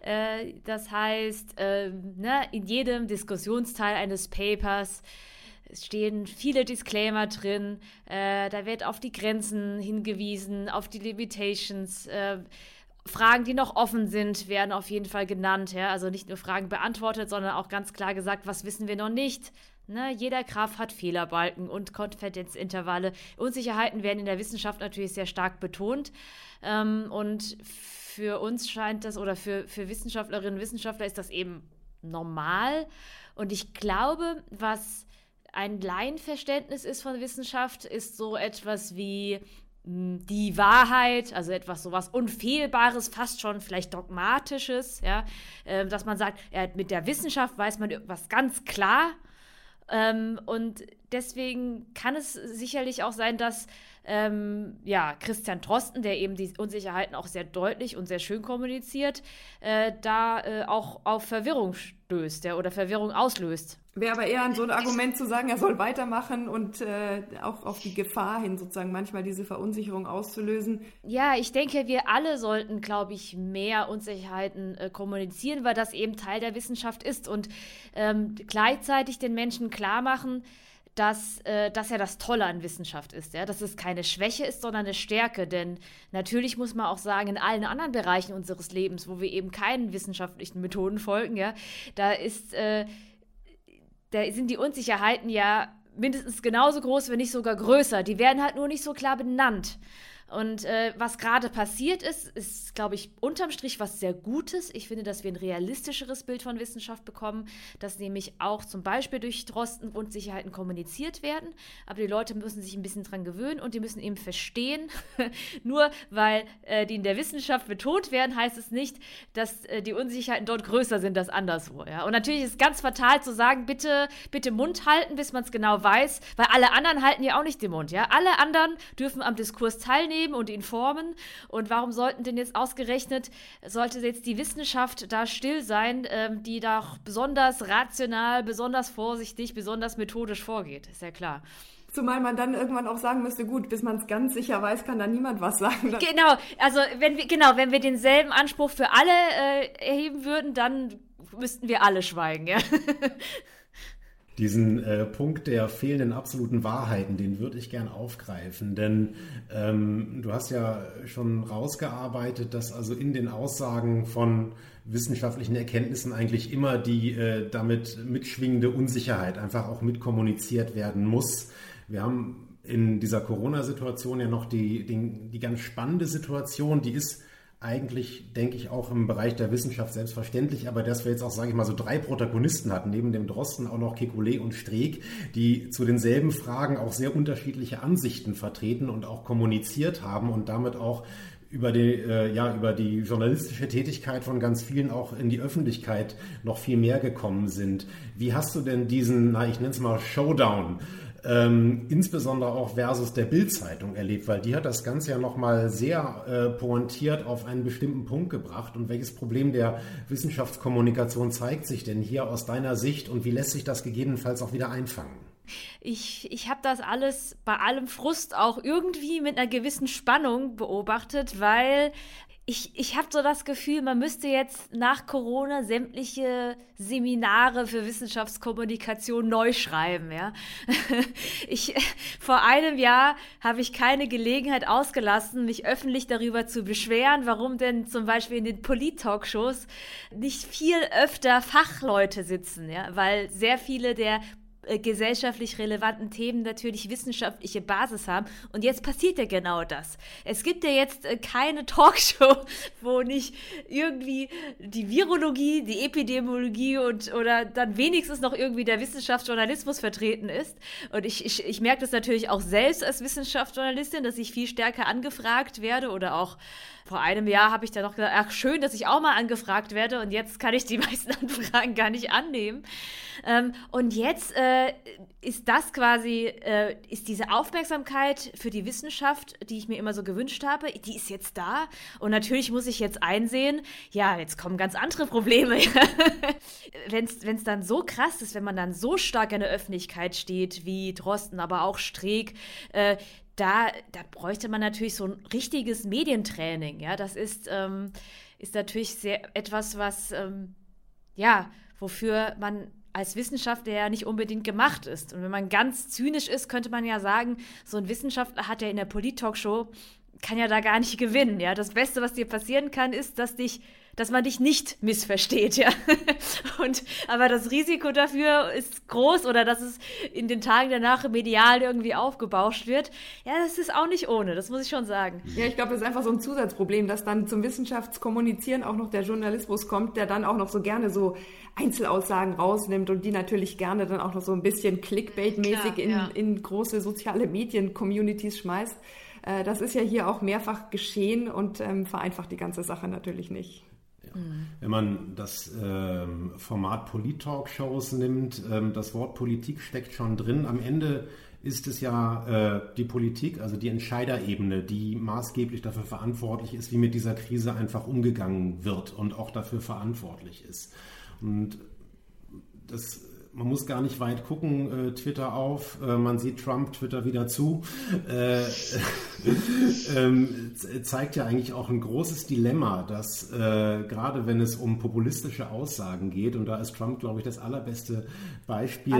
Äh, das heißt, äh, ne, in jedem Diskussionsteil eines Papers Es stehen viele Disclaimer drin, äh, da wird auf die Grenzen hingewiesen, auf die Limitations. Äh, Fragen, die noch offen sind, werden auf jeden Fall genannt. Ja? Also nicht nur Fragen beantwortet, sondern auch ganz klar gesagt, was wissen wir noch nicht. Ne? Jeder Graph hat Fehlerbalken und Konfidenzintervalle. Unsicherheiten werden in der Wissenschaft natürlich sehr stark betont. Ähm, und für uns scheint das, oder für, für Wissenschaftlerinnen und Wissenschaftler ist das eben normal. Und ich glaube, was ein Laienverständnis ist von Wissenschaft, ist so etwas wie die Wahrheit, also etwas sowas Unfehlbares, fast schon vielleicht Dogmatisches, ja, äh, dass man sagt, mit der Wissenschaft weiß man was ganz klar. Ähm, und deswegen kann es sicherlich auch sein, dass ähm, ja, Christian Drosten, der eben die Unsicherheiten auch sehr deutlich und sehr schön kommuniziert, äh, da äh, auch auf Verwirrung stößt ja, oder Verwirrung auslöst. Wäre aber eher so ein Argument zu sagen, er soll weitermachen und äh, auch auf die Gefahr hin sozusagen manchmal diese Verunsicherung auszulösen. Ja, ich denke, wir alle sollten, glaube ich, mehr Unsicherheiten äh, kommunizieren, weil das eben Teil der Wissenschaft ist und ähm, gleichzeitig den Menschen klar machen, dass, äh, dass ja das Tolle an Wissenschaft ist, ja, dass es keine Schwäche ist, sondern eine Stärke. Denn natürlich muss man auch sagen, in allen anderen Bereichen unseres Lebens, wo wir eben keinen wissenschaftlichen Methoden folgen, ja, da ist äh, da sind die Unsicherheiten ja mindestens genauso groß, wenn nicht sogar größer. Die werden halt nur nicht so klar benannt. Und äh, was gerade passiert ist, ist, glaube ich, unterm Strich was sehr Gutes. Ich finde, dass wir ein realistischeres Bild von Wissenschaft bekommen, dass nämlich auch zum Beispiel durch Drosten Unsicherheiten kommuniziert werden. Aber die Leute müssen sich ein bisschen dran gewöhnen und die müssen eben verstehen, nur weil äh, die in der Wissenschaft betont werden, heißt es nicht, dass äh, die Unsicherheiten dort größer sind als anderswo. Ja? Und natürlich ist es ganz fatal zu sagen, bitte, bitte Mund halten, bis man es genau weiß, weil alle anderen halten ja auch nicht den Mund. Ja? Alle anderen dürfen am Diskurs teilnehmen nehmen und ihn formen. Und warum sollten denn jetzt ausgerechnet, sollte jetzt die Wissenschaft da still sein, ähm, die da besonders rational, besonders vorsichtig, besonders methodisch vorgeht? Ist ja klar. Zumal man dann irgendwann auch sagen müsste, gut, bis man es ganz sicher weiß, kann da niemand was sagen. Genau, also wenn wir, genau, wenn wir denselben Anspruch für alle äh, erheben würden, dann müssten wir alle schweigen, ja. Diesen äh, Punkt der fehlenden absoluten Wahrheiten, den würde ich gern aufgreifen, denn ähm, du hast ja schon rausgearbeitet, dass also in den Aussagen von wissenschaftlichen Erkenntnissen eigentlich immer die äh, damit mitschwingende Unsicherheit einfach auch mitkommuniziert werden muss. Wir haben in dieser Corona-Situation ja noch die, die, die ganz spannende Situation, die ist eigentlich, denke ich, auch im Bereich der Wissenschaft selbstverständlich, aber dass wir jetzt auch, sage ich mal, so drei Protagonisten hatten, neben dem Drosten auch noch Kekulé und Streeck, die zu denselben Fragen auch sehr unterschiedliche Ansichten vertreten und auch kommuniziert haben und damit auch über die, äh, ja, über die journalistische Tätigkeit von ganz vielen auch in die Öffentlichkeit noch viel mehr gekommen sind. Wie hast du denn diesen, na, ich nenne es mal Showdown ähm, insbesondere auch versus der Bildzeitung erlebt, weil die hat das Ganze ja nochmal sehr äh, pointiert auf einen bestimmten Punkt gebracht. Und welches Problem der Wissenschaftskommunikation zeigt sich denn hier aus deiner Sicht und wie lässt sich das gegebenenfalls auch wieder einfangen? Ich, ich habe das alles bei allem Frust auch irgendwie mit einer gewissen Spannung beobachtet, weil ich, ich habe so das Gefühl, man müsste jetzt nach Corona sämtliche Seminare für Wissenschaftskommunikation neu schreiben. Ja? Ich, vor einem Jahr habe ich keine Gelegenheit ausgelassen, mich öffentlich darüber zu beschweren, warum denn zum Beispiel in den Polit-Talkshows nicht viel öfter Fachleute sitzen, ja? weil sehr viele der äh, gesellschaftlich relevanten Themen natürlich wissenschaftliche Basis haben. Und jetzt passiert ja genau das. Es gibt ja jetzt äh, keine Talkshow, wo nicht irgendwie die Virologie, die Epidemiologie und oder dann wenigstens noch irgendwie der Wissenschaftsjournalismus vertreten ist. Und ich, ich, ich merke das natürlich auch selbst als Wissenschaftsjournalistin, dass ich viel stärker angefragt werde oder auch vor einem Jahr habe ich dann noch gesagt, ach schön, dass ich auch mal angefragt werde und jetzt kann ich die meisten Anfragen gar nicht annehmen. Ähm, und jetzt äh, ist das quasi, äh, ist diese Aufmerksamkeit für die Wissenschaft, die ich mir immer so gewünscht habe, die ist jetzt da. Und natürlich muss ich jetzt einsehen, ja, jetzt kommen ganz andere Probleme. wenn es dann so krass ist, wenn man dann so stark in der Öffentlichkeit steht, wie Drosten, aber auch Streeck, äh, da, da bräuchte man natürlich so ein richtiges Medientraining. Ja, das ist, ähm, ist natürlich sehr etwas, was, ähm, ja, wofür man als Wissenschaftler ja nicht unbedingt gemacht ist. Und wenn man ganz zynisch ist, könnte man ja sagen, so ein Wissenschaftler hat ja in der Polit-Talkshow, kann ja da gar nicht gewinnen. Ja, das Beste, was dir passieren kann, ist, dass dich dass man dich nicht missversteht, ja. Und, aber das Risiko dafür ist groß oder dass es in den Tagen danach medial irgendwie aufgebauscht wird. Ja, das ist auch nicht ohne, das muss ich schon sagen. Ja, ich glaube, das ist einfach so ein Zusatzproblem, dass dann zum Wissenschaftskommunizieren auch noch der Journalismus kommt, der dann auch noch so gerne so Einzelaussagen rausnimmt und die natürlich gerne dann auch noch so ein bisschen Clickbait-mäßig in, ja. in große soziale Medien-Communities schmeißt. Äh, das ist ja hier auch mehrfach geschehen und ähm, vereinfacht die ganze Sache natürlich nicht. Mhm. Wenn man das ähm, Format Polit-Talk-Shows nimmt, ähm, das Wort Politik steckt schon drin. Am Ende ist es ja äh, die Politik, also die Entscheiderebene, die maßgeblich dafür verantwortlich ist, wie mit dieser Krise einfach umgegangen wird und auch dafür verantwortlich ist. Und das man muss gar nicht weit gucken, äh, Twitter auf, äh, man sieht Trump, Twitter wieder zu, äh, ähm, zeigt ja eigentlich auch ein großes Dilemma, dass äh, gerade wenn es um populistische Aussagen geht, und da ist Trump, glaube ich, das allerbeste Beispiel.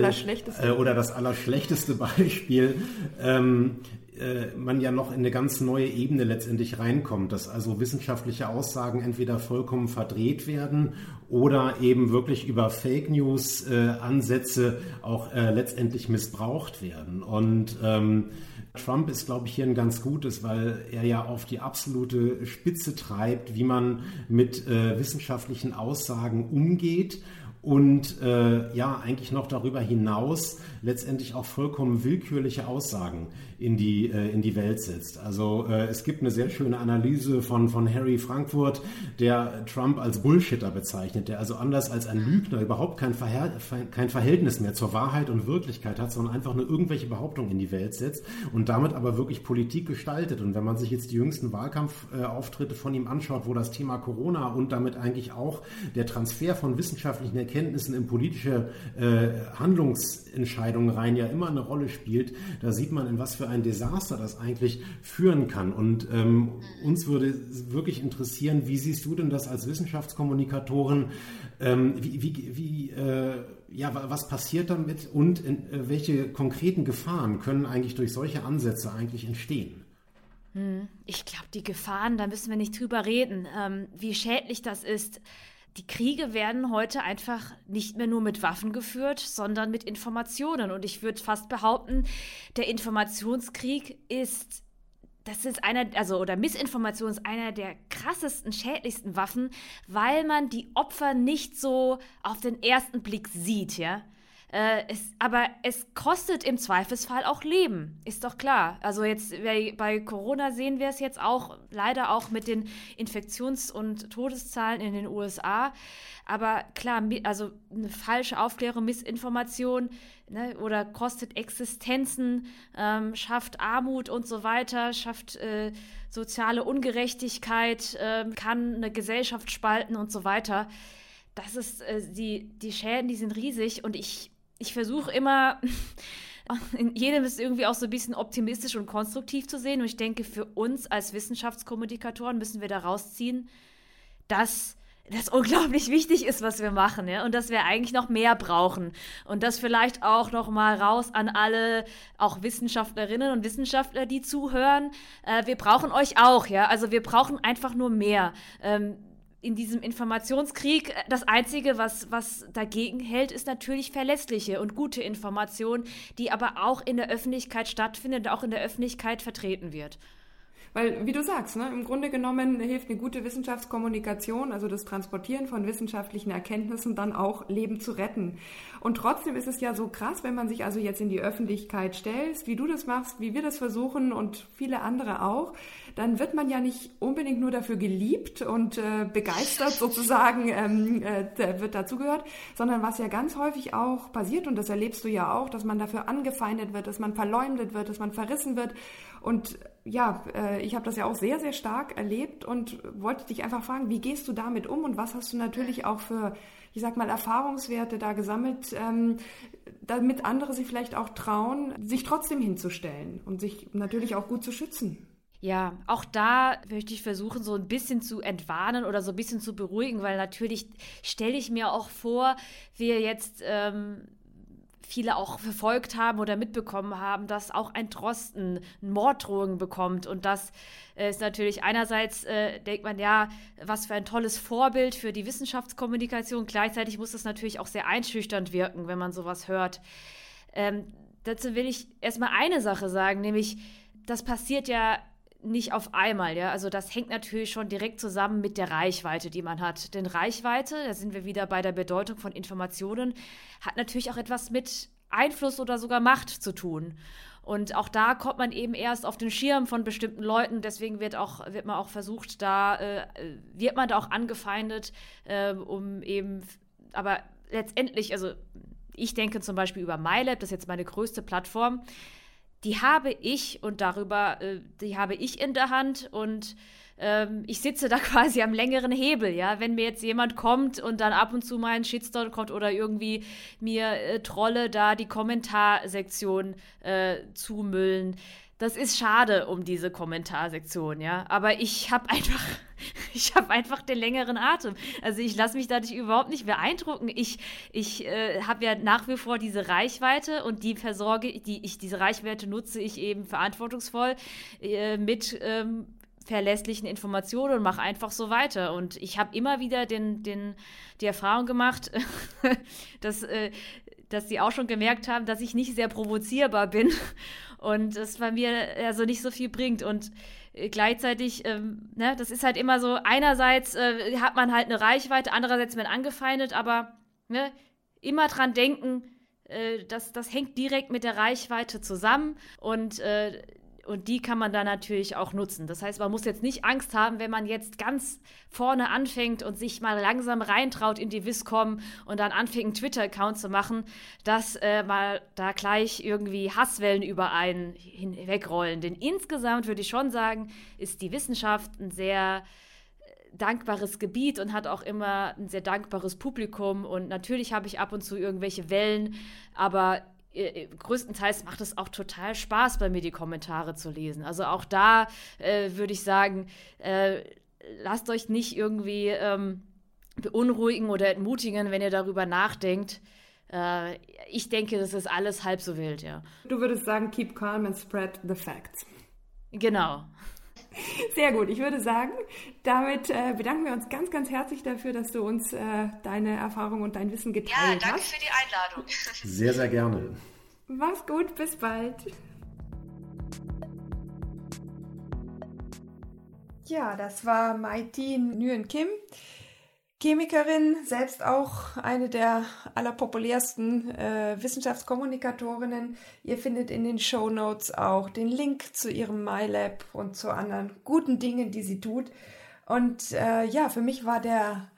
Äh, oder das allerschlechteste Beispiel, ähm, äh, man ja noch in eine ganz neue Ebene letztendlich reinkommt, dass also wissenschaftliche Aussagen entweder vollkommen verdreht werden oder eben wirklich über Fake News äh, Ansätze auch äh, letztendlich missbraucht werden. Und ähm, Trump ist, glaube ich, hier ein ganz gutes, weil er ja auf die absolute Spitze treibt, wie man mit äh, wissenschaftlichen Aussagen umgeht und äh, ja, eigentlich noch darüber hinaus letztendlich auch vollkommen willkürliche Aussagen in die, äh, in die Welt setzt. Also äh, es gibt eine sehr schöne Analyse von, von Harry Frankfurt, der Trump als Bullshitter bezeichnet, der also anders als ein Lügner überhaupt kein, Verhält kein Verhältnis mehr zur Wahrheit und Wirklichkeit hat, sondern einfach nur irgendwelche Behauptungen in die Welt setzt und damit aber wirklich Politik gestaltet. Und wenn man sich jetzt die jüngsten Wahlkampfauftritte von ihm anschaut, wo das Thema Corona und damit eigentlich auch der Transfer von wissenschaftlichen Erkenntnissen in politische äh, Handlungsentscheidungen rein ja immer eine Rolle spielt, da sieht man, in was für ein Desaster das eigentlich führen kann. Und ähm, uns würde wirklich interessieren, wie siehst du denn das als Wissenschaftskommunikatorin? Ähm, wie, wie, wie äh, ja, was passiert damit und in, äh, welche konkreten Gefahren können eigentlich durch solche Ansätze eigentlich entstehen? Hm, ich glaube, die Gefahren, da müssen wir nicht drüber reden, ähm, wie schädlich das ist die Kriege werden heute einfach nicht mehr nur mit Waffen geführt, sondern mit Informationen. Und ich würde fast behaupten, der Informationskrieg ist, das ist einer, also, oder Missinformation ist einer der krassesten, schädlichsten Waffen, weil man die Opfer nicht so auf den ersten Blick sieht, ja. Äh, es, aber es kostet im Zweifelsfall auch Leben, ist doch klar. Also jetzt bei Corona sehen wir es jetzt auch, leider auch mit den Infektions- und Todeszahlen in den USA. Aber klar, also eine falsche Aufklärung, Missinformation ne, oder kostet Existenzen, ähm, schafft Armut und so weiter, schafft äh, soziale Ungerechtigkeit, äh, kann eine Gesellschaft spalten und so weiter. Das ist, äh, die, die Schäden, die sind riesig und ich ich versuche immer, in jedem ist irgendwie auch so ein bisschen optimistisch und konstruktiv zu sehen. Und ich denke, für uns als Wissenschaftskommunikatoren müssen wir da rausziehen, dass das unglaublich wichtig ist, was wir machen, ja, und dass wir eigentlich noch mehr brauchen und das vielleicht auch noch mal raus an alle, auch Wissenschaftlerinnen und Wissenschaftler, die zuhören. Äh, wir brauchen euch auch, ja, also wir brauchen einfach nur mehr. Ähm, in diesem Informationskrieg, äh, das Einzige, was, was dagegen hält, ist natürlich verlässliche und gute Information, die aber auch in der Öffentlichkeit stattfindet, auch in der Öffentlichkeit vertreten wird. Weil, wie du sagst, ne, im Grunde genommen hilft eine gute Wissenschaftskommunikation, also das Transportieren von wissenschaftlichen Erkenntnissen, dann auch Leben zu retten. Und trotzdem ist es ja so krass, wenn man sich also jetzt in die Öffentlichkeit stellt, wie du das machst, wie wir das versuchen und viele andere auch, dann wird man ja nicht unbedingt nur dafür geliebt und äh, begeistert sozusagen ähm, äh, wird dazugehört, sondern was ja ganz häufig auch passiert, und das erlebst du ja auch, dass man dafür angefeindet wird, dass man verleumdet wird, dass man verrissen wird. Und ja, äh, ich habe das ja auch sehr, sehr stark erlebt und wollte dich einfach fragen, wie gehst du damit um und was hast du natürlich auch für, ich sag mal, Erfahrungswerte da gesammelt, ähm, damit andere sich vielleicht auch trauen, sich trotzdem hinzustellen und sich natürlich auch gut zu schützen? Ja, auch da möchte ich versuchen, so ein bisschen zu entwarnen oder so ein bisschen zu beruhigen, weil natürlich stelle ich mir auch vor, wir jetzt ähm, viele auch verfolgt haben oder mitbekommen haben, dass auch ein Drosten Morddrohungen bekommt. Und das äh, ist natürlich einerseits, äh, denkt man, ja, was für ein tolles Vorbild für die Wissenschaftskommunikation. Gleichzeitig muss das natürlich auch sehr einschüchternd wirken, wenn man sowas hört. Ähm, dazu will ich erstmal eine Sache sagen, nämlich, das passiert ja nicht auf einmal, ja. Also das hängt natürlich schon direkt zusammen mit der Reichweite, die man hat. Denn Reichweite, da sind wir wieder bei der Bedeutung von Informationen, hat natürlich auch etwas mit Einfluss oder sogar Macht zu tun. Und auch da kommt man eben erst auf den Schirm von bestimmten Leuten. Deswegen wird auch wird man auch versucht, da äh, wird man da auch angefeindet, äh, um eben. Aber letztendlich, also ich denke zum Beispiel über MyLab, das ist jetzt meine größte Plattform die habe ich und darüber, äh, die habe ich in der Hand und ähm, ich sitze da quasi am längeren Hebel, ja. Wenn mir jetzt jemand kommt und dann ab und zu mal ein Shitstorm kommt oder irgendwie mir äh, Trolle da die Kommentarsektion äh, zumüllen, das ist schade um diese Kommentarsektion, ja. Aber ich habe einfach, ich habe einfach den längeren Atem. Also ich lasse mich dadurch überhaupt nicht beeindrucken. Ich, ich äh, habe ja nach wie vor diese Reichweite und die versorge, die ich diese Reichweite nutze ich eben verantwortungsvoll äh, mit ähm, verlässlichen Informationen und mache einfach so weiter. Und ich habe immer wieder den, den, die Erfahrung gemacht, dass, äh, dass sie auch schon gemerkt haben, dass ich nicht sehr provozierbar bin und es bei mir also nicht so viel bringt. Und äh, gleichzeitig, ähm, ne, das ist halt immer so, einerseits äh, hat man halt eine Reichweite, andererseits wird angefeindet, aber ne, immer dran denken, äh, das, das hängt direkt mit der Reichweite zusammen und äh, und die kann man dann natürlich auch nutzen. Das heißt, man muss jetzt nicht Angst haben, wenn man jetzt ganz vorne anfängt und sich mal langsam reintraut in die Viscom und dann anfängt, einen Twitter-Account zu machen, dass äh, mal da gleich irgendwie Hasswellen über einen hinwegrollen. Denn insgesamt würde ich schon sagen, ist die Wissenschaft ein sehr äh, dankbares Gebiet und hat auch immer ein sehr dankbares Publikum. Und natürlich habe ich ab und zu irgendwelche Wellen, aber größtenteils macht es auch total Spaß, bei mir die Kommentare zu lesen. Also auch da äh, würde ich sagen, äh, lasst euch nicht irgendwie ähm, beunruhigen oder entmutigen, wenn ihr darüber nachdenkt. Äh, ich denke, das ist alles halb so wild, ja. Du würdest sagen, keep calm and spread the facts. Genau. Sehr gut. Ich würde sagen, damit äh, bedanken wir uns ganz, ganz herzlich dafür, dass du uns äh, deine Erfahrung und dein Wissen geteilt hast. Ja, danke hast. für die Einladung. Sehr, sehr gerne. Mach's gut, bis bald. Ja, das war Maitin Nguyen Kim. Chemikerin, selbst auch eine der allerpopulärsten äh, Wissenschaftskommunikatorinnen. Ihr findet in den Show Notes auch den Link zu ihrem MyLab und zu anderen guten Dingen, die sie tut. Und äh, ja, für mich war der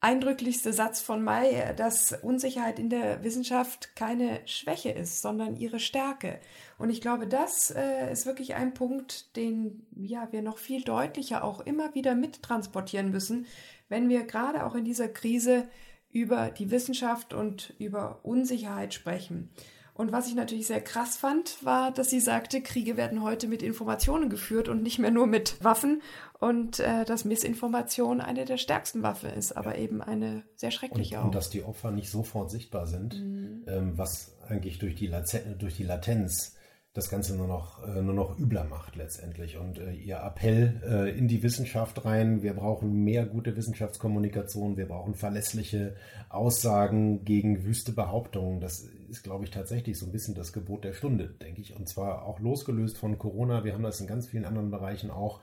eindrücklichste Satz von Mai, dass Unsicherheit in der Wissenschaft keine Schwäche ist, sondern ihre Stärke. Und ich glaube, das äh, ist wirklich ein Punkt, den ja wir noch viel deutlicher auch immer wieder mittransportieren müssen, wenn wir gerade auch in dieser Krise über die Wissenschaft und über Unsicherheit sprechen. Und was ich natürlich sehr krass fand, war, dass sie sagte, Kriege werden heute mit Informationen geführt und nicht mehr nur mit Waffen und äh, dass Missinformation eine der stärksten Waffen ist, aber eben eine sehr schreckliche und, auch. Und dass die Opfer nicht sofort sichtbar sind, mhm. ähm, was eigentlich durch die, durch die Latenz das Ganze nur noch, äh, nur noch übler macht letztendlich. Und äh, ihr Appell äh, in die Wissenschaft rein, wir brauchen mehr gute Wissenschaftskommunikation, wir brauchen verlässliche Aussagen gegen wüste Behauptungen. Das ist, glaube ich, tatsächlich so ein bisschen das Gebot der Stunde, denke ich. Und zwar auch losgelöst von Corona. Wir haben das in ganz vielen anderen Bereichen auch,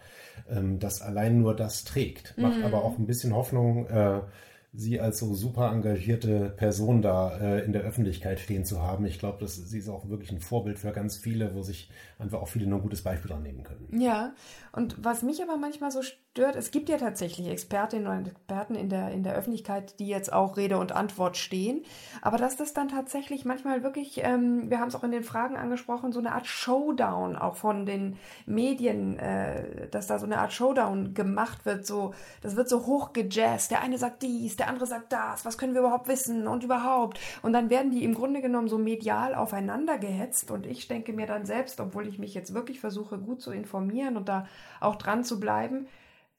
ähm, dass allein nur das trägt. Macht mhm. aber auch ein bisschen Hoffnung, äh, sie als so super engagierte Person da äh, in der Öffentlichkeit stehen zu haben. Ich glaube, sie ist auch wirklich ein Vorbild für ganz viele, wo sich einfach auch viele nur ein gutes Beispiel dran nehmen können. Ja, und was mich aber manchmal so stört, es gibt ja tatsächlich Expertinnen und Experten in der, in der Öffentlichkeit, die jetzt auch Rede und Antwort stehen. Aber dass das dann tatsächlich manchmal wirklich, ähm, wir haben es auch in den Fragen angesprochen, so eine Art Showdown auch von den Medien, äh, dass da so eine Art Showdown gemacht wird. So, das wird so hoch gejazzt. Der eine sagt dies, der andere sagt das. Was können wir überhaupt wissen und überhaupt? Und dann werden die im Grunde genommen so medial aufeinander gehetzt. Und ich denke mir dann selbst, obwohl ich mich jetzt wirklich versuche, gut zu informieren und da auch dran zu bleiben,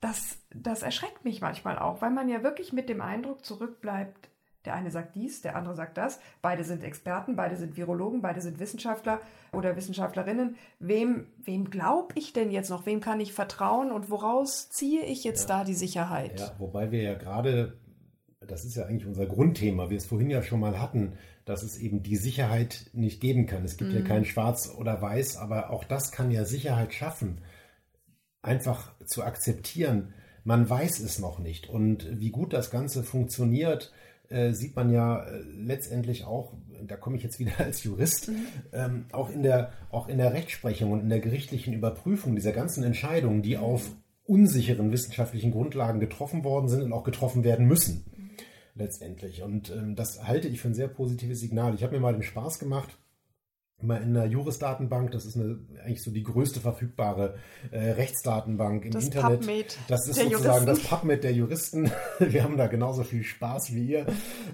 das, das erschreckt mich manchmal auch, weil man ja wirklich mit dem Eindruck zurückbleibt, der eine sagt dies, der andere sagt das. Beide sind Experten, beide sind Virologen, beide sind Wissenschaftler oder Wissenschaftlerinnen. Wem, wem glaube ich denn jetzt noch? Wem kann ich vertrauen und woraus ziehe ich jetzt ja. da die Sicherheit? Ja, wobei wir ja gerade, das ist ja eigentlich unser Grundthema, wir es vorhin ja schon mal hatten, dass es eben die Sicherheit nicht geben kann. Es gibt mhm. ja kein Schwarz oder Weiß, aber auch das kann ja Sicherheit schaffen einfach zu akzeptieren, man weiß es noch nicht. Und wie gut das Ganze funktioniert, äh, sieht man ja äh, letztendlich auch, da komme ich jetzt wieder als Jurist, mhm. ähm, auch, in der, auch in der Rechtsprechung und in der gerichtlichen Überprüfung dieser ganzen Entscheidungen, die auf unsicheren wissenschaftlichen Grundlagen getroffen worden sind und auch getroffen werden müssen. Mhm. Letztendlich. Und ähm, das halte ich für ein sehr positives Signal. Ich habe mir mal den Spaß gemacht, mal in der Juris-Datenbank, das ist eine, eigentlich so die größte verfügbare äh, Rechtsdatenbank im das Internet. PubMed das ist sozusagen Juristen. das PubMed der Juristen. Wir haben da genauso viel Spaß wie ihr.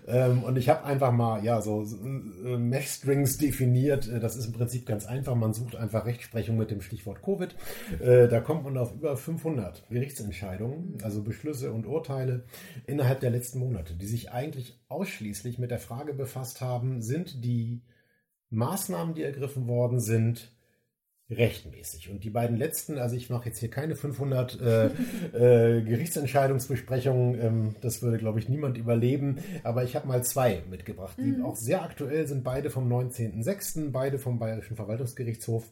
Ähm, und ich habe einfach mal ja so äh, Mesh-Strings definiert. Äh, das ist im Prinzip ganz einfach. Man sucht einfach Rechtsprechung mit dem Stichwort Covid. Äh, da kommt man auf über 500 Gerichtsentscheidungen, also Beschlüsse und Urteile innerhalb der letzten Monate, die sich eigentlich ausschließlich mit der Frage befasst haben, sind die Maßnahmen, die ergriffen worden sind, rechtmäßig. Und die beiden letzten, also ich mache jetzt hier keine 500 äh, äh, Gerichtsentscheidungsbesprechungen, ähm, das würde, glaube ich, niemand überleben, aber ich habe mal zwei mitgebracht, die mhm. auch sehr aktuell sind, beide vom 19.06., beide vom Bayerischen Verwaltungsgerichtshof.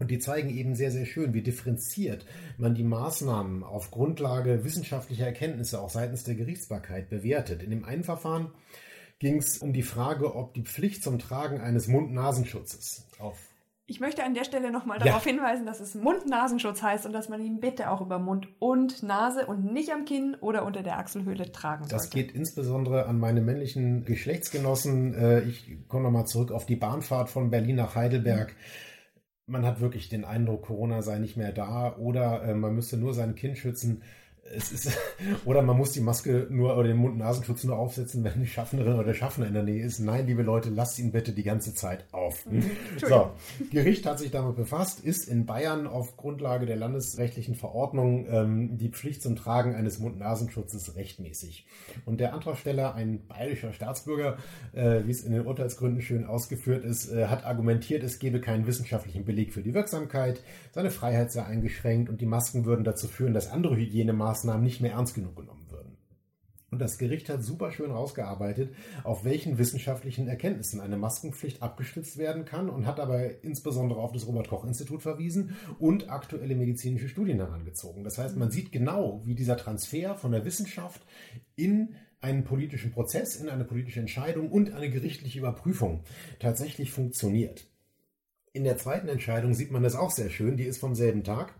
Und die zeigen eben sehr, sehr schön, wie differenziert man die Maßnahmen auf Grundlage wissenschaftlicher Erkenntnisse auch seitens der Gerichtsbarkeit bewertet. In dem einen Verfahren ging es um die Frage, ob die Pflicht zum Tragen eines Mund-Nasenschutzes auf ich möchte an der Stelle nochmal ja. darauf hinweisen, dass es Mund-Nasenschutz heißt und dass man ihn bitte auch über Mund und Nase und nicht am Kinn oder unter der Achselhöhle tragen sollte. Das geht insbesondere an meine männlichen Geschlechtsgenossen. Äh, ich komme nochmal zurück auf die Bahnfahrt von Berlin nach Heidelberg. Man hat wirklich den Eindruck, Corona sei nicht mehr da oder äh, man müsste nur sein Kind schützen es ist, oder man muss die Maske nur oder den Mund-Nasenschutz nur aufsetzen, wenn die Schaffnerin oder der Schaffner in der Nähe ist. Nein, liebe Leute, lasst ihn bitte die ganze Zeit auf. Mhm. So, Gericht hat sich damit befasst, ist in Bayern auf Grundlage der landesrechtlichen Verordnung ähm, die Pflicht zum Tragen eines Mund-Nasenschutzes rechtmäßig. Und der Antragsteller, ein bayerischer Staatsbürger, äh, wie es in den Urteilsgründen schön ausgeführt ist, äh, hat argumentiert, es gebe keinen wissenschaftlichen Beleg für die Wirksamkeit, seine Freiheit sei eingeschränkt und die Masken würden dazu führen, dass andere Hygienemaßnahmen Maßnahmen nicht mehr ernst genug genommen würden. Und das Gericht hat super schön rausgearbeitet, auf welchen wissenschaftlichen Erkenntnissen eine Maskenpflicht abgestützt werden kann und hat aber insbesondere auf das Robert-Koch-Institut verwiesen und aktuelle medizinische Studien herangezogen. Das heißt, man sieht genau, wie dieser Transfer von der Wissenschaft in einen politischen Prozess, in eine politische Entscheidung und eine gerichtliche Überprüfung tatsächlich funktioniert. In der zweiten Entscheidung sieht man das auch sehr schön, die ist vom selben Tag.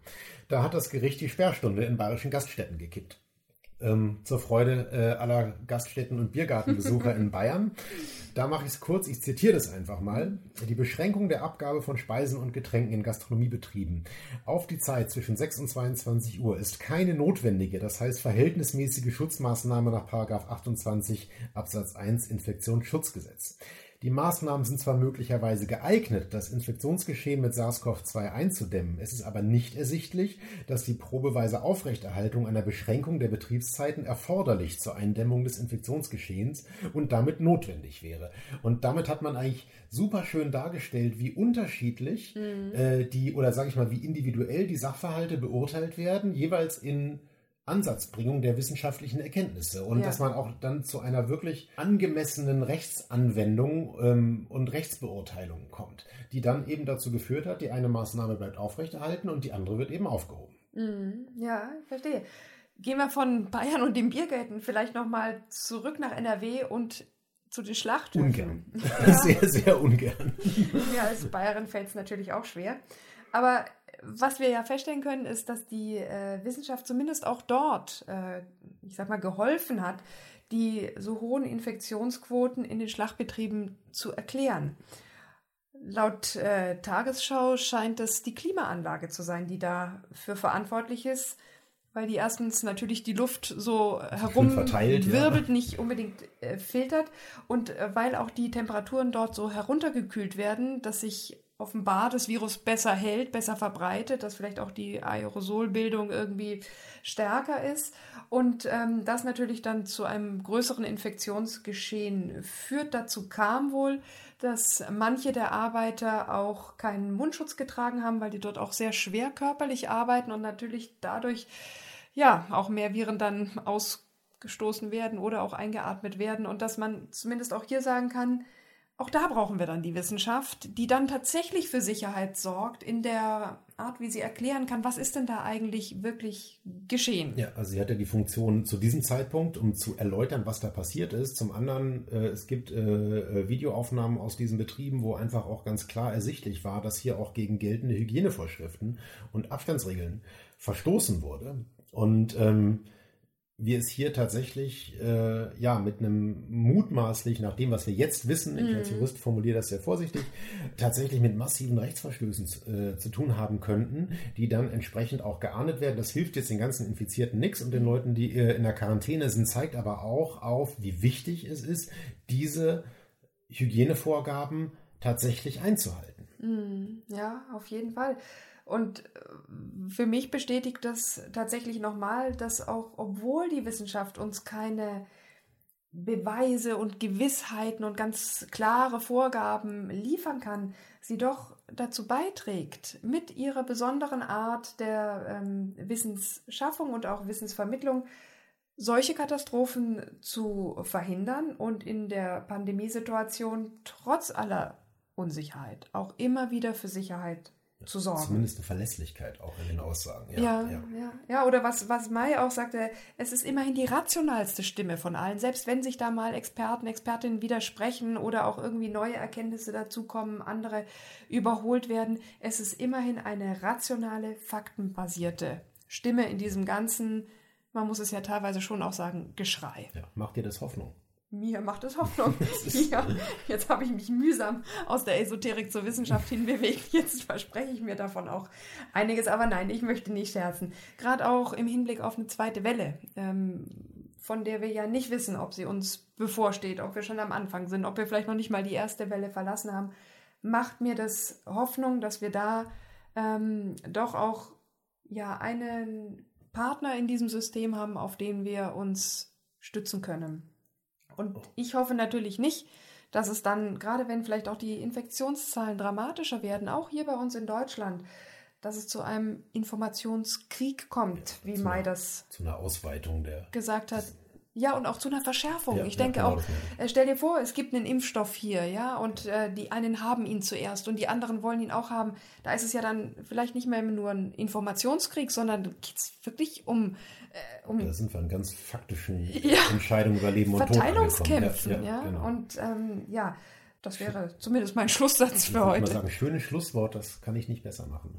Da hat das Gericht die Sperrstunde in bayerischen Gaststätten gekippt. Ähm, zur Freude äh, aller Gaststätten- und Biergartenbesucher in Bayern. Da mache ich es kurz, ich zitiere das einfach mal. Die Beschränkung der Abgabe von Speisen und Getränken in Gastronomiebetrieben auf die Zeit zwischen 6 und 22 Uhr ist keine notwendige, das heißt verhältnismäßige Schutzmaßnahme nach 28 Absatz 1 Infektionsschutzgesetz. Die Maßnahmen sind zwar möglicherweise geeignet, das Infektionsgeschehen mit SARS-CoV-2 einzudämmen, es ist aber nicht ersichtlich, dass die probeweise Aufrechterhaltung einer Beschränkung der Betriebszeiten erforderlich zur Eindämmung des Infektionsgeschehens und damit notwendig wäre. Und damit hat man eigentlich super schön dargestellt, wie unterschiedlich mhm. äh, die oder sage ich mal, wie individuell die Sachverhalte beurteilt werden, jeweils in Ansatzbringung der wissenschaftlichen Erkenntnisse und ja. dass man auch dann zu einer wirklich angemessenen Rechtsanwendung ähm, und Rechtsbeurteilung kommt, die dann eben dazu geführt hat, die eine Maßnahme bleibt aufrechterhalten und die andere wird eben aufgehoben. Mhm. Ja, ich verstehe. Gehen wir von Bayern und den Biergärten vielleicht nochmal zurück nach NRW und zu den Schlachthöfen. Ungern. Ja. Sehr, sehr ungern. Ja, als Bayerin fällt es natürlich auch schwer. Aber was wir ja feststellen können, ist, dass die äh, Wissenschaft zumindest auch dort, äh, ich sag mal, geholfen hat, die so hohen Infektionsquoten in den Schlachtbetrieben zu erklären. Laut äh, Tagesschau scheint es die Klimaanlage zu sein, die dafür verantwortlich ist, weil die erstens natürlich die Luft so herumwirbelt, ja. nicht unbedingt äh, filtert und äh, weil auch die Temperaturen dort so heruntergekühlt werden, dass sich offenbar das Virus besser hält, besser verbreitet, dass vielleicht auch die Aerosolbildung irgendwie stärker ist und ähm, das natürlich dann zu einem größeren Infektionsgeschehen führt. Dazu kam wohl, dass manche der Arbeiter auch keinen Mundschutz getragen haben, weil die dort auch sehr schwer körperlich arbeiten und natürlich dadurch ja auch mehr Viren dann ausgestoßen werden oder auch eingeatmet werden und dass man zumindest auch hier sagen kann, auch da brauchen wir dann die Wissenschaft, die dann tatsächlich für Sicherheit sorgt in der Art, wie sie erklären kann, was ist denn da eigentlich wirklich geschehen. Ja, also sie hat ja die Funktion zu diesem Zeitpunkt, um zu erläutern, was da passiert ist. Zum anderen, äh, es gibt äh, äh Videoaufnahmen aus diesen Betrieben, wo einfach auch ganz klar ersichtlich war, dass hier auch gegen geltende Hygienevorschriften und Abstandsregeln verstoßen wurde. Und ähm, wir es hier tatsächlich äh, ja mit einem mutmaßlich, nach dem, was wir jetzt wissen, ich als mhm. Jurist formuliere das sehr vorsichtig, tatsächlich mit massiven Rechtsverstößen äh, zu tun haben könnten, die dann entsprechend auch geahndet werden. Das hilft jetzt den ganzen Infizierten nichts und den Leuten, die äh, in der Quarantäne sind, zeigt aber auch auf, wie wichtig es ist, diese Hygienevorgaben tatsächlich einzuhalten. Mhm. Ja, auf jeden Fall. Und äh, für mich bestätigt das tatsächlich nochmal, dass auch, obwohl die Wissenschaft uns keine Beweise und Gewissheiten und ganz klare Vorgaben liefern kann, sie doch dazu beiträgt, mit ihrer besonderen Art der ähm, Wissensschaffung und auch Wissensvermittlung solche Katastrophen zu verhindern und in der Pandemiesituation trotz aller Unsicherheit auch immer wieder für Sicherheit zu sorgen. Zumindest eine Verlässlichkeit auch in den Aussagen. Ja, ja, ja. ja. ja oder was, was Mai auch sagte, es ist immerhin die rationalste Stimme von allen, selbst wenn sich da mal Experten, Expertinnen widersprechen oder auch irgendwie neue Erkenntnisse dazukommen, andere überholt werden. Es ist immerhin eine rationale, faktenbasierte Stimme in diesem ganzen, man muss es ja teilweise schon auch sagen, Geschrei. Ja, macht dir das Hoffnung? Mir macht es Hoffnung. ja, jetzt habe ich mich mühsam aus der Esoterik zur Wissenschaft hinbewegt. Jetzt verspreche ich mir davon auch einiges. Aber nein, ich möchte nicht scherzen. Gerade auch im Hinblick auf eine zweite Welle, ähm, von der wir ja nicht wissen, ob sie uns bevorsteht, ob wir schon am Anfang sind, ob wir vielleicht noch nicht mal die erste Welle verlassen haben, macht mir das Hoffnung, dass wir da ähm, doch auch ja einen Partner in diesem System haben, auf den wir uns stützen können. Und ich hoffe natürlich nicht, dass es dann, gerade wenn vielleicht auch die Infektionszahlen dramatischer werden, auch hier bei uns in Deutschland, dass es zu einem Informationskrieg kommt, wie Mai das zu einer Ausweitung der gesagt hat. Ja, und auch zu einer Verschärfung. Ja, ich denke genau, auch, äh, stell dir vor, es gibt einen Impfstoff hier, ja, und äh, die einen haben ihn zuerst und die anderen wollen ihn auch haben. Da ist es ja dann vielleicht nicht mehr nur ein Informationskrieg, sondern geht es wirklich um, äh, um. Da sind wir an ganz faktischen ja, Entscheidungen über Leben und Tod. Verteilungskämpfen, ja. ja, genau. Und ähm, ja, das wäre zumindest mein Schlusssatz für heute. Ich mal sagen, schönes Schlusswort, das kann ich nicht besser machen.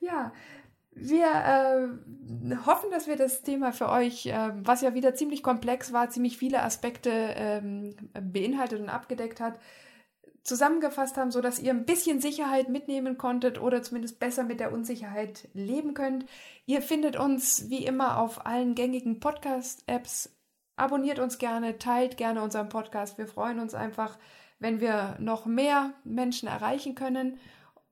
Ja, wir äh, hoffen, dass wir das Thema für euch, äh, was ja wieder ziemlich komplex war, ziemlich viele Aspekte ähm, beinhaltet und abgedeckt hat, zusammengefasst haben, so dass ihr ein bisschen Sicherheit mitnehmen konntet oder zumindest besser mit der Unsicherheit leben könnt. Ihr findet uns wie immer auf allen gängigen Podcast-Apps. Abonniert uns gerne, teilt gerne unseren Podcast. Wir freuen uns einfach, wenn wir noch mehr Menschen erreichen können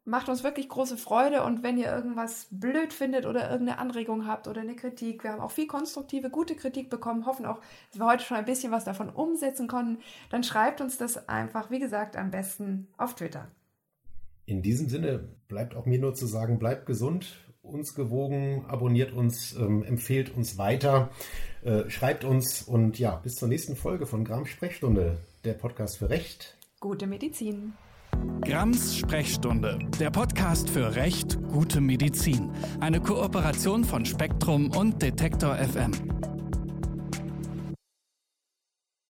macht uns wirklich große Freude und wenn ihr irgendwas blöd findet oder irgendeine Anregung habt oder eine Kritik, wir haben auch viel konstruktive, gute Kritik bekommen, hoffen auch, dass wir heute schon ein bisschen was davon umsetzen konnten, dann schreibt uns das einfach, wie gesagt, am besten auf Twitter. In diesem Sinne bleibt auch mir nur zu sagen, bleibt gesund, uns gewogen, abonniert uns, ähm, empfehlt uns weiter, äh, schreibt uns und ja, bis zur nächsten Folge von Gram Sprechstunde, der Podcast für Recht. Gute Medizin. Grams Sprechstunde, der Podcast für Recht, gute Medizin. Eine Kooperation von Spektrum und Detektor FM.